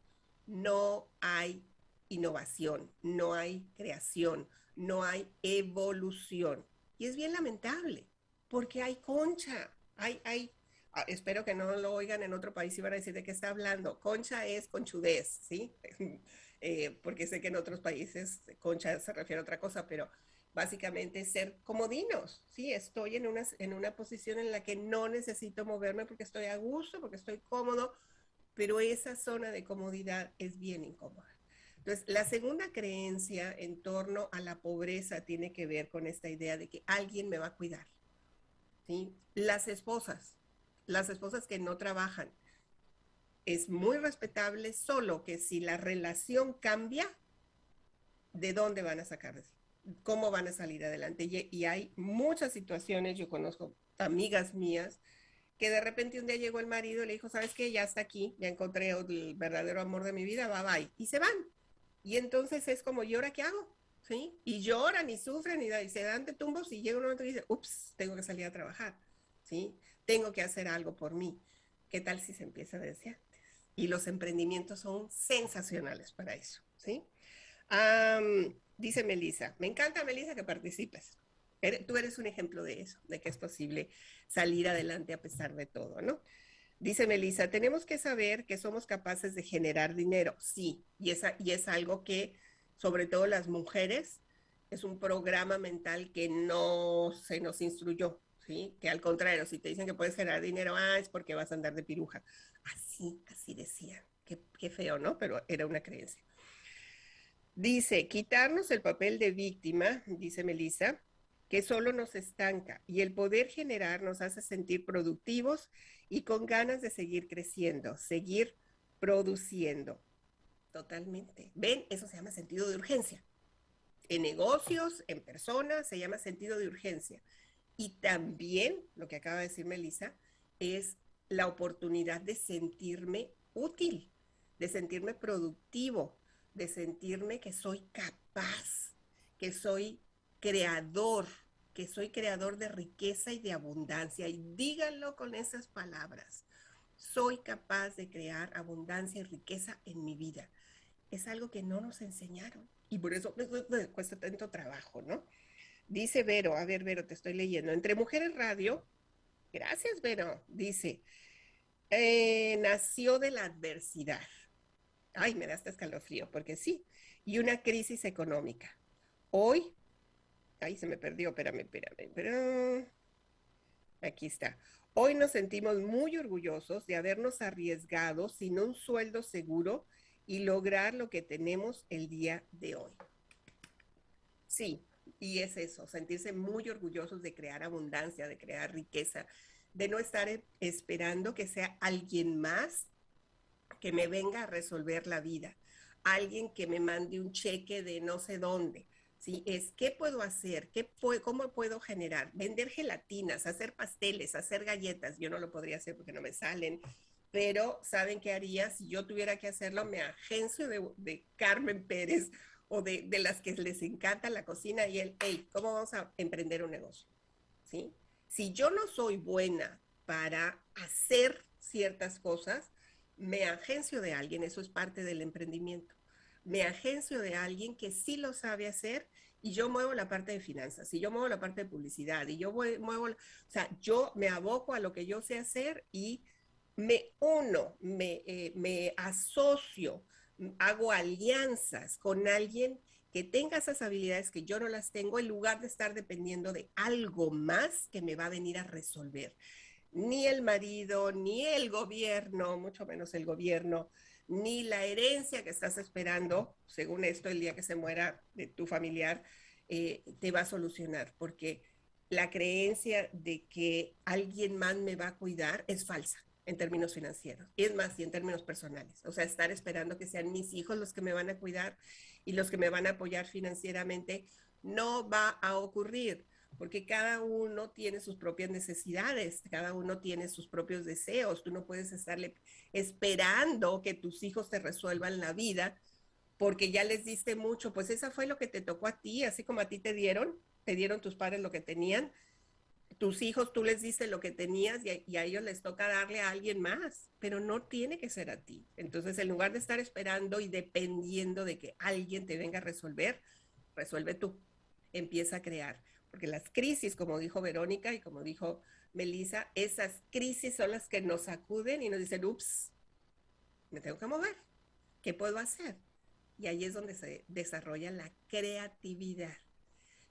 no hay innovación, no hay creación, no hay evolución. Y es bien lamentable, porque hay concha, hay, hay, ah, espero que no lo oigan en otro país y van a decir de qué está hablando. Concha es conchudez, ¿sí? Eh, porque sé que en otros países concha se refiere a otra cosa, pero básicamente ser comodinos, ¿sí? Estoy en una, en una posición en la que no necesito moverme porque estoy a gusto, porque estoy cómodo, pero esa zona de comodidad es bien incómoda. Entonces, la segunda creencia en torno a la pobreza tiene que ver con esta idea de que alguien me va a cuidar. ¿sí? Las esposas, las esposas que no trabajan, es muy respetable, solo que si la relación cambia, ¿de dónde van a sacar? ¿Cómo van a salir adelante? Y, y hay muchas situaciones, yo conozco amigas mías, que de repente un día llegó el marido y le dijo, ¿sabes qué? Ya está aquí, ya encontré el verdadero amor de mi vida, bye bye. Y se van. Y entonces es como, ¿y ahora qué hago? ¿Sí? Y lloran y sufren y, se dan de tumbos y llega un momento y dice, ups, tengo que salir a trabajar. ¿Sí? Tengo que hacer algo por mí. ¿Qué tal si se empieza desde antes? Y los emprendimientos son sensacionales para eso. ¿Sí? Dice Melissa, me encanta Melissa que participes. Tú eres un ejemplo de eso, de que es posible salir adelante a pesar de todo, ¿no? Dice Melissa, tenemos que saber que somos capaces de generar dinero, sí, y es, y es algo que, sobre todo las mujeres, es un programa mental que no se nos instruyó, ¿sí? Que al contrario, si te dicen que puedes generar dinero, ah, es porque vas a andar de piruja. Así, así decían. Qué, qué feo, ¿no? Pero era una creencia. Dice, quitarnos el papel de víctima, dice Melissa, que solo nos estanca y el poder generar nos hace sentir productivos y con ganas de seguir creciendo, seguir produciendo. Totalmente. ¿Ven? Eso se llama sentido de urgencia. En negocios, en personas, se llama sentido de urgencia. Y también, lo que acaba de decir Melissa, es la oportunidad de sentirme útil, de sentirme productivo, de sentirme que soy capaz, que soy creador, que soy creador de riqueza y de abundancia. Y díganlo con esas palabras. Soy capaz de crear abundancia y riqueza en mi vida. Es algo que no nos enseñaron y por eso cuesta tanto trabajo, ¿no? Dice Vero, a ver, Vero, te estoy leyendo. Entre Mujeres Radio, gracias, Vero, dice, eh, nació de la adversidad. Ay, me da hasta escalofrío, porque sí, y una crisis económica. Hoy Ahí se me perdió, espérame, espérame, pero aquí está. Hoy nos sentimos muy orgullosos de habernos arriesgado sin un sueldo seguro y lograr lo que tenemos el día de hoy. Sí, y es eso, sentirse muy orgullosos de crear abundancia, de crear riqueza, de no estar esperando que sea alguien más que me venga a resolver la vida, alguien que me mande un cheque de no sé dónde, ¿sí? Es qué puedo hacer, ¿Qué cómo puedo generar, vender gelatinas, hacer pasteles, hacer galletas. Yo no lo podría hacer porque no me salen, pero ¿saben qué haría? Si yo tuviera que hacerlo, me agencio de, Carmen Pérez o de, de, las que les encanta la cocina y el, hey, ¿cómo vamos a emprender un negocio? ¿Sí? Si yo no soy buena para hacer ciertas cosas, me agencio de alguien, eso es parte del emprendimiento me agencio de alguien que sí lo sabe hacer y yo muevo la parte de finanzas, y yo muevo la parte de publicidad, y yo muevo, o sea, yo me aboco a lo que yo sé hacer y me uno, me, eh, me asocio, hago alianzas con alguien que tenga esas habilidades que yo no las tengo, en lugar de estar dependiendo de algo más que me va a venir a resolver. Ni el marido, ni el gobierno, mucho menos el gobierno, ni la herencia que estás esperando, según esto, el día que se muera de tu familiar, eh, te va a solucionar, porque la creencia de que alguien más me va a cuidar es falsa en términos financieros. Y es más, y en términos personales. O sea, estar esperando que sean mis hijos los que me van a cuidar y los que me van a apoyar financieramente no va a ocurrir porque cada uno tiene sus propias necesidades, cada uno tiene sus propios deseos. Tú no puedes estarle esperando que tus hijos te resuelvan la vida porque ya les diste mucho, pues esa fue lo que te tocó a ti, así como a ti te dieron, te dieron tus padres lo que tenían. tus hijos tú les dices lo que tenías y a, ellos les toca darle a alguien más, pero no tiene que ser a ti. Entonces, en lugar de estar esperando y dependiendo de que alguien te venga a resolver, resuelve tú, empieza a crear. Porque las crisis, como dijo Verónica y como dijo Melissa, esas crisis son las que nos sacuden y nos dicen, ups, me tengo que mover, ¿qué puedo hacer? Y ahí es donde se desarrolla la creatividad.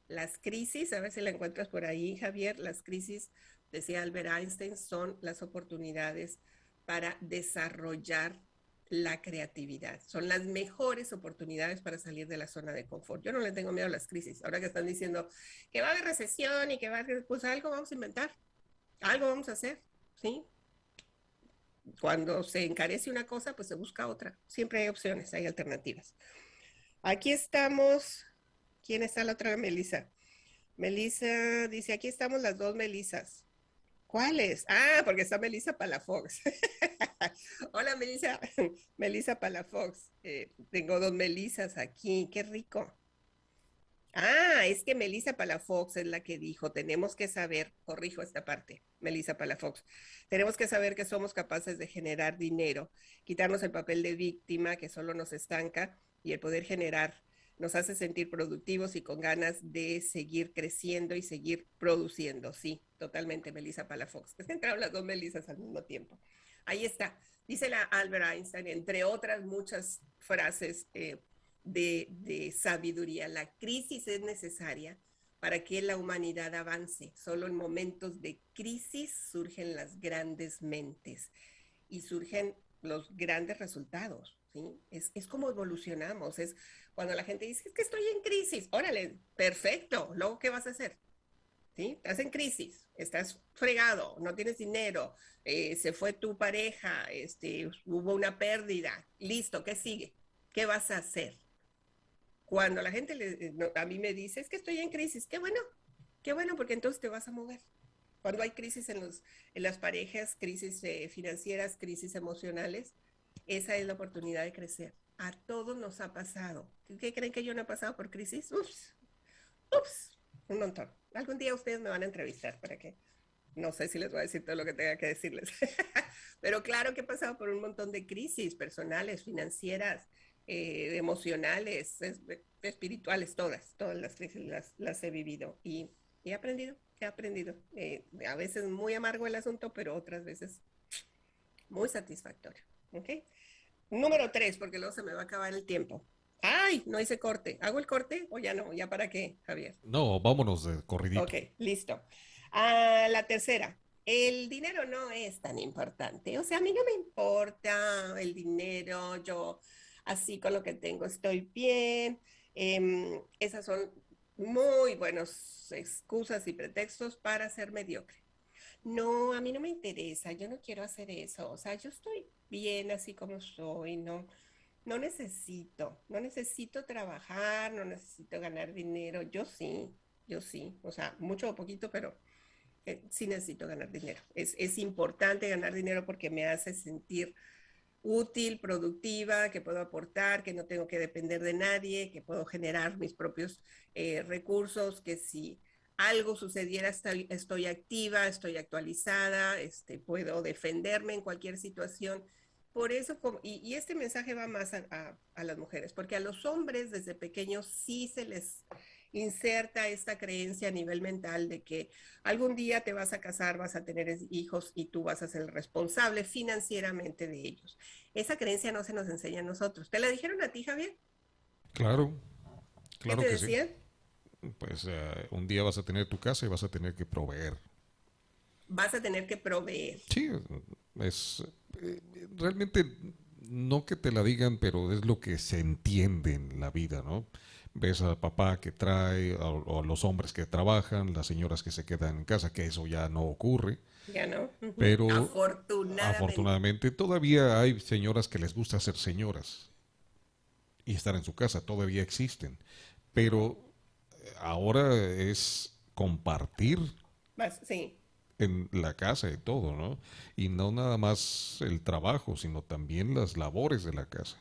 Las crisis, a ver si la encuentras por ahí, Javier, las crisis, decía Albert Einstein, son las oportunidades para desarrollar la creatividad. Son las mejores oportunidades para salir de la zona de confort. Yo no le tengo miedo a las crisis. Ahora que están diciendo que va a haber recesión y que va a haber, pues algo vamos a inventar, algo vamos a hacer, ¿sí? Cuando se encarece una cosa, pues se busca otra. Siempre hay opciones, hay alternativas. Aquí estamos ¿Quién está la otra Melisa? Melisa dice, aquí estamos las dos Melisas. ¿Cuáles? Ah, porque está Melisa Palafox. Hola, Melisa. Melisa Palafox. Eh, tengo dos Melisas aquí. Qué rico. Ah, es que Melisa Palafox es la que dijo, tenemos que saber, corrijo esta parte, Melisa Palafox, tenemos que saber que somos capaces de generar dinero, quitarnos el papel de víctima que solo nos estanca y el poder generar nos hace sentir productivos y con ganas de seguir creciendo y seguir produciendo. Sí, totalmente, Melissa Palafox. Es que entraron las dos Melisas al mismo tiempo. Ahí está. Dice la Albert Einstein, entre otras muchas frases eh, de, de sabiduría, la crisis es necesaria para que la humanidad avance. Solo en momentos de crisis surgen las grandes mentes y surgen los grandes resultados. ¿sí? Es, es como evolucionamos, es cuando la gente dice, es que estoy en crisis, órale, perfecto, luego, ¿qué vas a hacer? ¿Sí? Estás en crisis, estás fregado, no tienes dinero, eh, se fue tu pareja, este, hubo una pérdida, listo, ¿qué sigue? ¿Qué vas a hacer? Cuando la gente le, a mí me dice, es que estoy en crisis, qué bueno, qué bueno, porque entonces te vas a mover. Cuando hay crisis en, los, en las parejas, crisis eh, financieras, crisis emocionales, esa es la oportunidad de crecer. A todos nos ha pasado. ¿Qué creen que yo no he pasado por crisis? Ups, ups, un montón. Algún día ustedes me van a entrevistar para que, no sé si les voy a decir todo lo que tenga que decirles, pero claro que he pasado por un montón de crisis personales, financieras, eh, emocionales, espirituales, todas, todas las crisis las, he vivido y he aprendido, he aprendido. Eh, a veces muy amargo el asunto, pero otras veces muy satisfactorio. ¿ok? Número tres, porque luego se me va a acabar el tiempo. Ay, no hice corte. ¿Hago el corte o ya no? ¿Ya para qué, Javier? No, vámonos de corridito. Ok, listo. Ah, la tercera. El dinero no es tan importante. O sea, a mí no me importa el dinero. Yo así con lo que tengo estoy bien. Em, esas son muy buenas excusas y pretextos para ser mediocre. No, a mí no me interesa. Yo no quiero hacer eso. O sea, yo estoy bien así como soy, no, no necesito, no necesito trabajar, no necesito ganar dinero, yo sí, yo sí, o sea, mucho o poquito, pero eh, sí necesito ganar dinero. Es, es, importante ganar dinero porque me hace sentir útil, productiva, que puedo aportar, que no tengo que depender de nadie, que puedo generar mis propios eh, recursos, que si algo sucediera, estoy, estoy, activa, estoy actualizada, este, puedo defenderme en cualquier situación. Por eso, y, este mensaje va más a, las mujeres, porque a los hombres desde pequeños sí se les inserta esta creencia a nivel mental de que algún día te vas a casar, vas a tener hijos y tú vas a ser el responsable financieramente de ellos. Esa creencia no se nos enseña a nosotros. ¿Te la dijeron a ti, Javier? Claro, claro ¿Qué te decían? Pues eh, un día vas a tener tu casa y vas a tener que proveer. Vas a tener que proveer. Sí, es eh, realmente no que te la digan, pero es lo que se entiende en la vida, ¿no? Ves a papá que trae, o, a los hombres que trabajan, las señoras que se quedan en casa, que eso ya no ocurre. Ya no. Pero afortunadamente. afortunadamente todavía hay señoras que les gusta ser señoras y estar en su casa, todavía existen. Pero ahora es compartir. Sí en la casa y todo, ¿no? Y no nada más el trabajo, sino también las labores de la casa.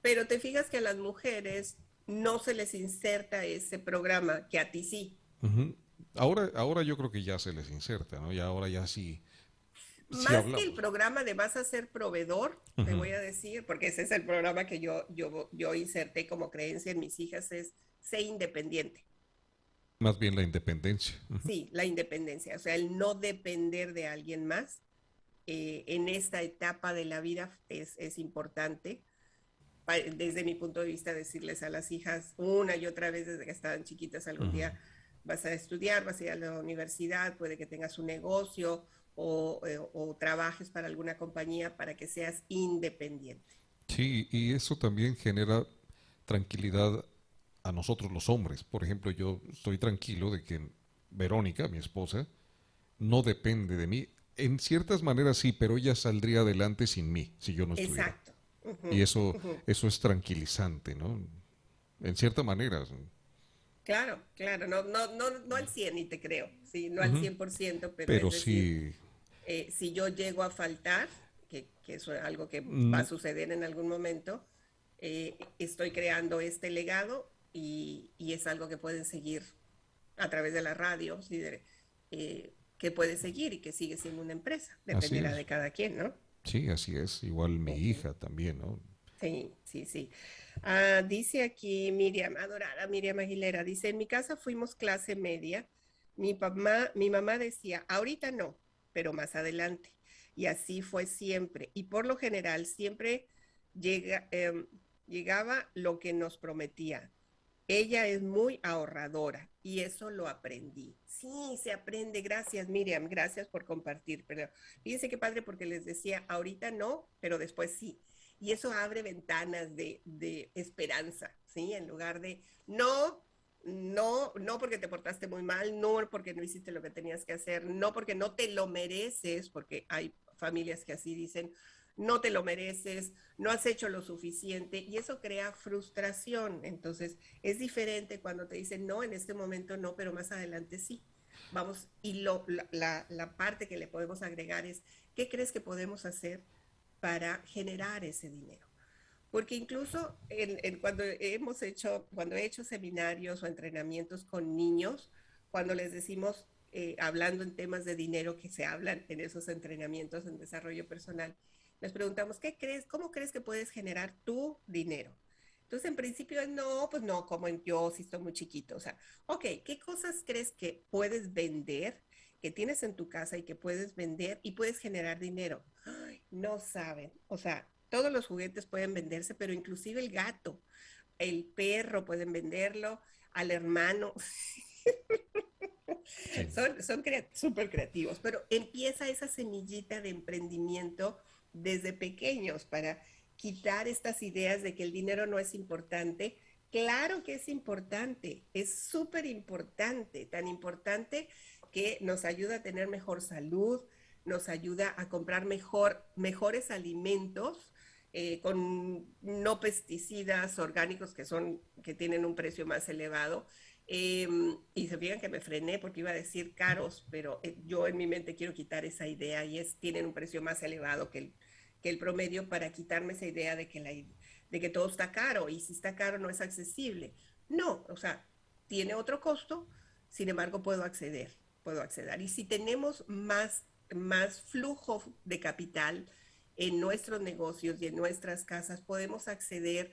Pero te fijas que a las mujeres no se les inserta ese programa, que a ti sí. Ahora, ahora yo creo que ya se les inserta, ¿no? Y ahora ya sí. Más que el programa de vas a ser proveedor, te voy a decir, porque ese es el programa que yo, yo, yo inserté como creencia en mis hijas, es ser independiente. Más bien la independencia. Sí, la independencia, o sea, el no depender de alguien más. Eh, en esta etapa de la vida es, es importante desde mi punto de vista, decirles a las hijas una y otra vez desde que estaban chiquitas, algún día vas a estudiar, vas a ir a la universidad, puede que tengas un negocio o, eh, o, trabajes para alguna compañía para que seas independiente. Sí, y eso también genera tranquilidad a nosotros los hombres. Por ejemplo, yo estoy tranquilo de que Verónica, mi esposa, no depende de mí. En ciertas maneras sí, pero ella saldría adelante sin mí, si yo no estuviera. Exacto y eso, eso es tranquilizante, ¿no? En cierta manera. Claro, claro, no, no, no, no al 100 ni te creo, sí, no al 100%, pero, pero sí. Eh, si yo llego a faltar, que, que eso es algo que mm. va a suceder en algún momento, eh, estoy creando este legado y, y, es algo que pueden seguir a través de la radio, ¿sí? Eh, que puede seguir y que sigue siendo una empresa, dependerá de cada quien, ¿no? Sí, así es. Igual mi hija también, ¿no? Sí, sí, sí. Ah, dice aquí Miriam, adorada Miriam Aguilera, dice, en mi casa fuimos clase media. Mi mamá, mi mamá decía, ahorita no, pero más adelante. Y así fue siempre. Y por lo general siempre llega, em, llegaba lo que nos prometía. Ella es muy ahorradora y eso lo aprendí. Sí, se aprende. Gracias, Miriam. Gracias por compartir. Pero fíjense qué padre porque les decía, ahorita no, pero después sí. Y eso abre ventanas de, de esperanza, ¿sí? En lugar de no, no, no porque te portaste muy mal, no porque no hiciste lo que tenías que hacer, no porque no te lo mereces, porque hay familias que así dicen, no te lo mereces, no has hecho lo suficiente y eso crea frustración. Entonces es diferente cuando te dicen, no, en este momento no, pero más adelante sí. Vamos, y lo, la, parte que le podemos agregar es, ¿qué crees que podemos hacer para generar ese dinero? Porque incluso cuando hemos hecho, cuando he hecho seminarios o entrenamientos con niños, cuando les decimos, eh, hablando en temas de dinero que se hablan en esos entrenamientos en desarrollo personal, les preguntamos, ¿qué crees? ¿Cómo crees que puedes generar tu dinero? Entonces, en principio, no, pues no, como yo, si estoy muy chiquito. O sea, ok, ¿qué cosas crees que puedes vender, que tienes en tu casa y que puedes vender y puedes generar dinero? no saben. O sea, todos los juguetes pueden venderse, pero inclusive el gato, el perro pueden venderlo, al hermano. son son súper creativos, pero empieza esa semillita de emprendimiento desde pequeños para quitar estas ideas de que el dinero no es importante. Claro que es importante, es súper importante, tan importante que nos ayuda a tener mejor salud, nos ayuda a comprar mejor, mejores alimentos eh, con no pesticidas orgánicos que son que tienen un precio más elevado. Em, y se fijan que me frené porque iba a decir caros, pero eh, yo en mi mente quiero quitar esa idea y es tienen un precio más elevado que el, que el promedio para quitarme esa idea de que, la, de que todo está caro y si está caro no es accesible. No, o sea, tiene otro costo, sin embargo puedo acceder, puedo acceder. Y si tenemos más, más flujo de capital en nuestros negocios y en nuestras casas, podemos acceder a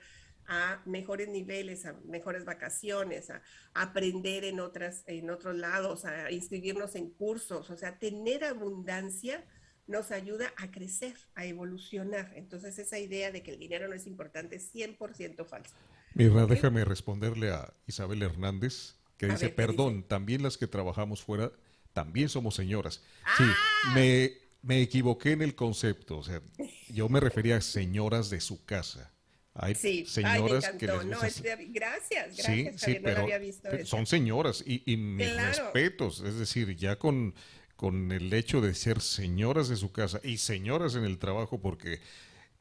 mejores niveles, a mejores vacaciones, a, aprender en, otras, en otros lados, a inscribirnos en cursos, o sea, tener abundancia nos ayuda a crecer, a evolucionar. Entonces esa idea de que el dinero no es importante es 100% falsa. Mira, déjame responderle a Isabel Hernández, que dice, perdón, también las que trabajamos fuera, también somos señoras. Sí, ¡Ah! me, me equivoqué en el concepto, o sea, yo me refería a señoras de su casa. Hay señoras que les no, gracias, gracias, sí, sí, pero, había visto son señoras y, y mis respetos, es decir, ya con con el hecho de ser señoras de su casa y señoras en el trabajo, porque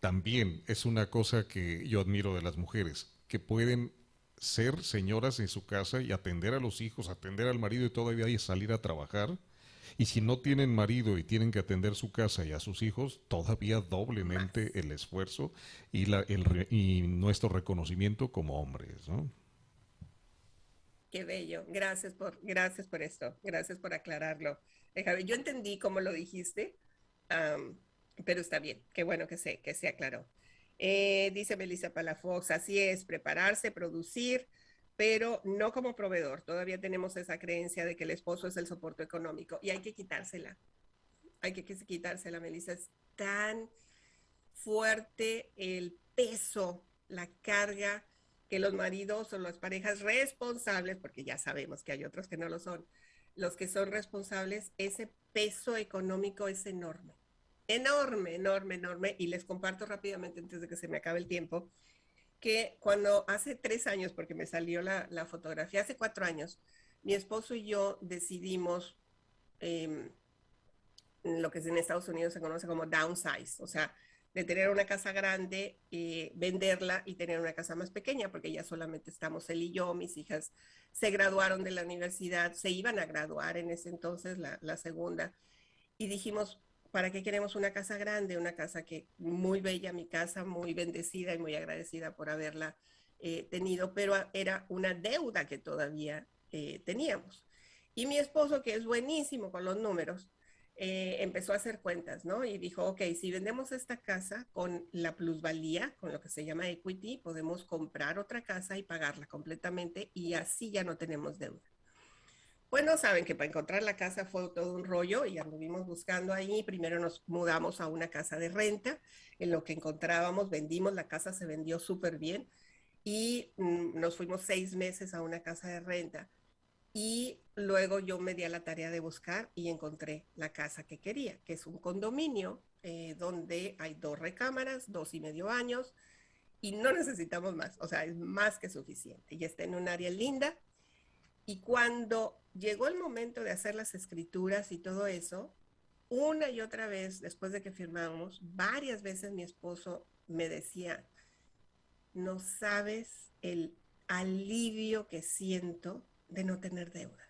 también es una cosa que yo admiro de las mujeres, que pueden ser señoras en su casa y atender a los hijos, atender al marido y todavía salir a trabajar. Y si no tienen marido y tienen que atender su casa y a sus hijos, todavía doblemente el esfuerzo y, la, el, y nuestro reconocimiento como hombres. ¿no? Qué bello. Gracias por, gracias por esto. Gracias por aclararlo. Eh, yo entendí cómo lo dijiste, pero está bien. Qué bueno que se, que se aclaró. Eh, dice Melissa Palafox, así es, prepararse, producir, pero no como proveedor. Todavía tenemos esa creencia de que el esposo es el soporte económico y hay que quitársela. Hay que quitársela, Melissa. Es tan fuerte el peso, la carga que los maridos o las parejas responsables, porque ya sabemos que hay otros que no lo son, los que son responsables, ese peso económico es enorme. Enorme, enorme, enorme. Y les comparto rápidamente antes de que se me acabe el tiempo, que cuando hace tres años, porque me salió la, fotografía, hace cuatro años, mi esposo y yo decidimos em, lo que en Estados Unidos se conoce como downsize, o sea, de tener una casa grande, y venderla y tener una casa más pequeña, porque ya solamente estamos él y yo, mis hijas se graduaron de la universidad, se iban a graduar en ese entonces, la, la segunda, y dijimos, ¿para qué queremos una casa grande? Una casa que muy bella, mi casa, muy bendecida y muy agradecida por haberla eh, tenido, pero era una deuda que todavía eh, teníamos. Y mi esposo, que es buenísimo con los números, eh, empezó a hacer cuentas, ¿no? Y dijo, ok, si vendemos esta casa con la plusvalía, con lo que se llama equity, podemos comprar otra casa y pagarla completamente y así ya no tenemos deuda. Bueno, saben que para encontrar la casa fue todo un rollo y anduvimos buscando ahí. Primero nos mudamos a una casa de renta. En lo que encontrábamos, vendimos, la casa se vendió súper bien y mm, nos fuimos seis meses a una casa de renta. Y luego yo me di a la tarea de buscar y encontré la casa que quería, que es un condominio eh, donde hay dos recámaras, dos y medio años, y no necesitamos más, o sea, es más que suficiente. Y está en un área linda. Y cuando llegó el momento de hacer las escrituras y todo eso, una y otra vez, después de que firmamos, varias veces mi esposo me decía, no sabes el alivio que siento de no tener deudas.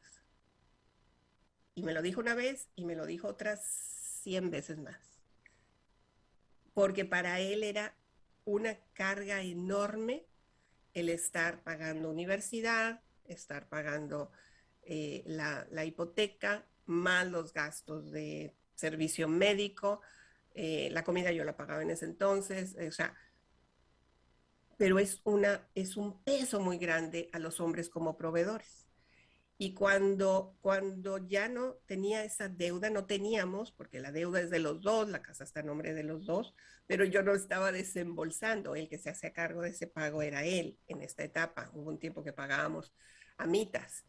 Y me lo dijo una vez y me lo dijo otras 100 veces más. Porque para él era una carga enorme el estar pagando universidad, estar pagando eh, la, hipoteca, más los gastos de servicio médico, eh, la comida yo la pagaba en ese entonces, o sea, pero es, una, es un peso muy grande a los hombres como proveedores. Y cuando, cuando ya no tenía esa deuda, no teníamos, porque la deuda es de los dos, la casa está a nombre de los dos, pero yo no estaba desembolsando, el que se hacía cargo de ese pago era él en esta etapa. Hubo un tiempo que pagábamos a mitas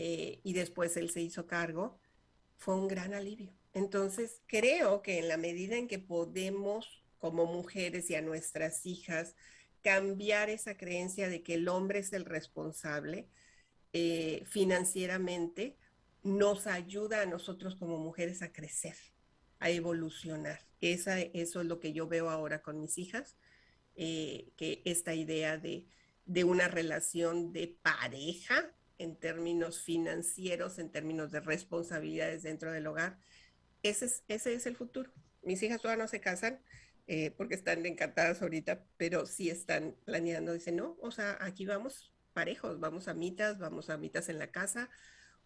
eh, y después él se hizo cargo, fue un gran alivio. Entonces, creo que en la medida en que podemos, como mujeres y a nuestras hijas, cambiar esa creencia de que el hombre es el responsable, eh, financieramente nos ayuda a nosotros como mujeres a crecer, a evolucionar. Esa, eso es lo que yo veo ahora con mis hijas, eh, que esta idea de, de una relación de pareja en términos financieros, en términos de responsabilidades dentro del hogar, ese es, ese es el futuro. Mis hijas todavía no se casan, eh, porque están encantadas ahorita, pero sí están planeando, dicen, no, o sea, aquí vamos parejos, vamos a mitas, vamos a mitas en la casa,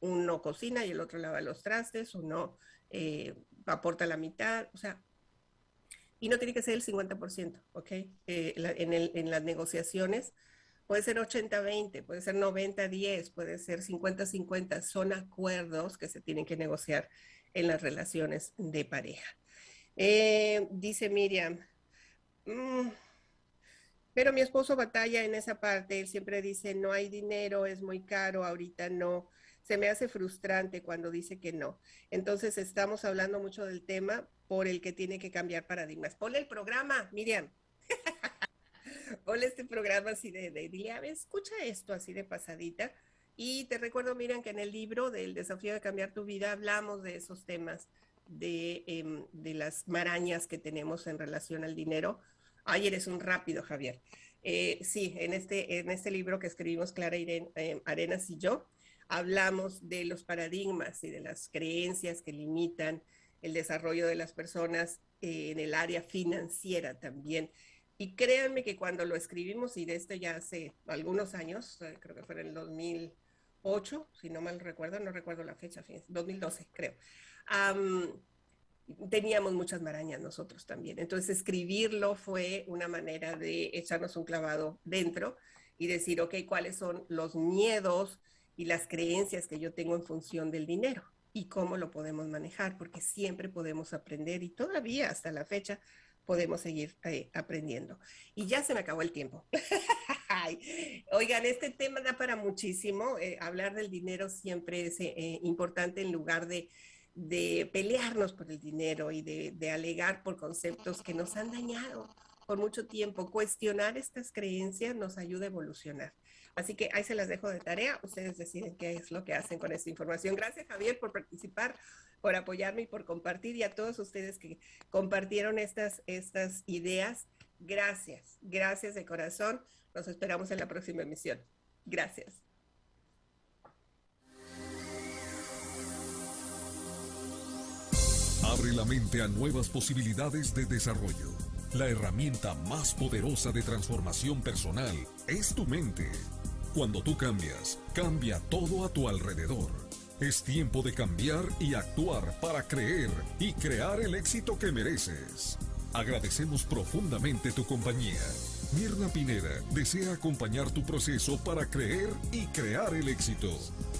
uno cocina y el otro lava los trastes, uno eh, aporta la mitad, o sea, y no tiene que ser el 50%, ¿ok? Eh, en, en las negociaciones puede ser 80-20, puede ser 90-10, puede ser 50-50, son acuerdos que se tienen que negociar en las relaciones de pareja. Eh, dice Miriam, mm, pero mi esposo batalla en esa parte, él siempre dice, no hay dinero, es muy caro, ahorita no. Se me hace frustrante cuando dice que no. Entonces estamos hablando mucho del tema por el que tiene que cambiar paradigmas. Ponle el programa, Miriam. Ponle este programa así de, de dile, escucha esto así de pasadita. Y te recuerdo, Miriam, que en el libro del desafío de cambiar tu vida hablamos de esos temas, de, em, de las marañas que tenemos en relación al dinero Ay, eres un rápido, Javier. Eh, sí, en este, en este libro que escribimos Clara eh, Arenas y yo, hablamos de los paradigmas y de las creencias que limitan el desarrollo de las personas eh, en el área financiera también. Y créanme que cuando lo escribimos, y de esto ya hace algunos años, creo que fue en el 2000, 2008, si no mal recuerdo, no recuerdo la fecha, 2012 creo. teníamos muchas marañas nosotros también. Entonces escribirlo fue una manera de echarnos un clavado dentro y decir, ok, cuáles son los miedos y las creencias que yo tengo en función del dinero y cómo lo podemos manejar, porque siempre podemos aprender y todavía hasta la fecha podemos seguir eh, aprendiendo. Y ya se me acabó el tiempo. Oigan, este tema da para muchísimo. Eh, hablar del dinero siempre es eh, importante en lugar de, pelearnos por el dinero y de, alegar por conceptos que nos han dañado por mucho tiempo. Cuestionar estas creencias nos ayuda a evolucionar. Así que ahí se las dejo de tarea. Ustedes deciden qué es lo que hacen con esta información. Gracias, Javier, por participar, por apoyarme y por compartir. Y a todos ustedes que compartieron estas, estas ideas, gracias. Gracias de corazón. Nos esperamos en la próxima emisión. Gracias. Abre la mente a nuevas posibilidades de desarrollo. La herramienta más poderosa de transformación personal es tu mente. Cuando tú cambias, cambia todo a tu alrededor. Es tiempo de cambiar y actuar para creer y crear el éxito que mereces. Agradecemos profundamente tu compañía. Mirna Pineda desea acompañar tu proceso para creer y crear el éxito.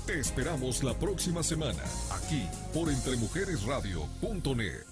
Te esperamos la próxima semana, aquí por entremujeresradio.net.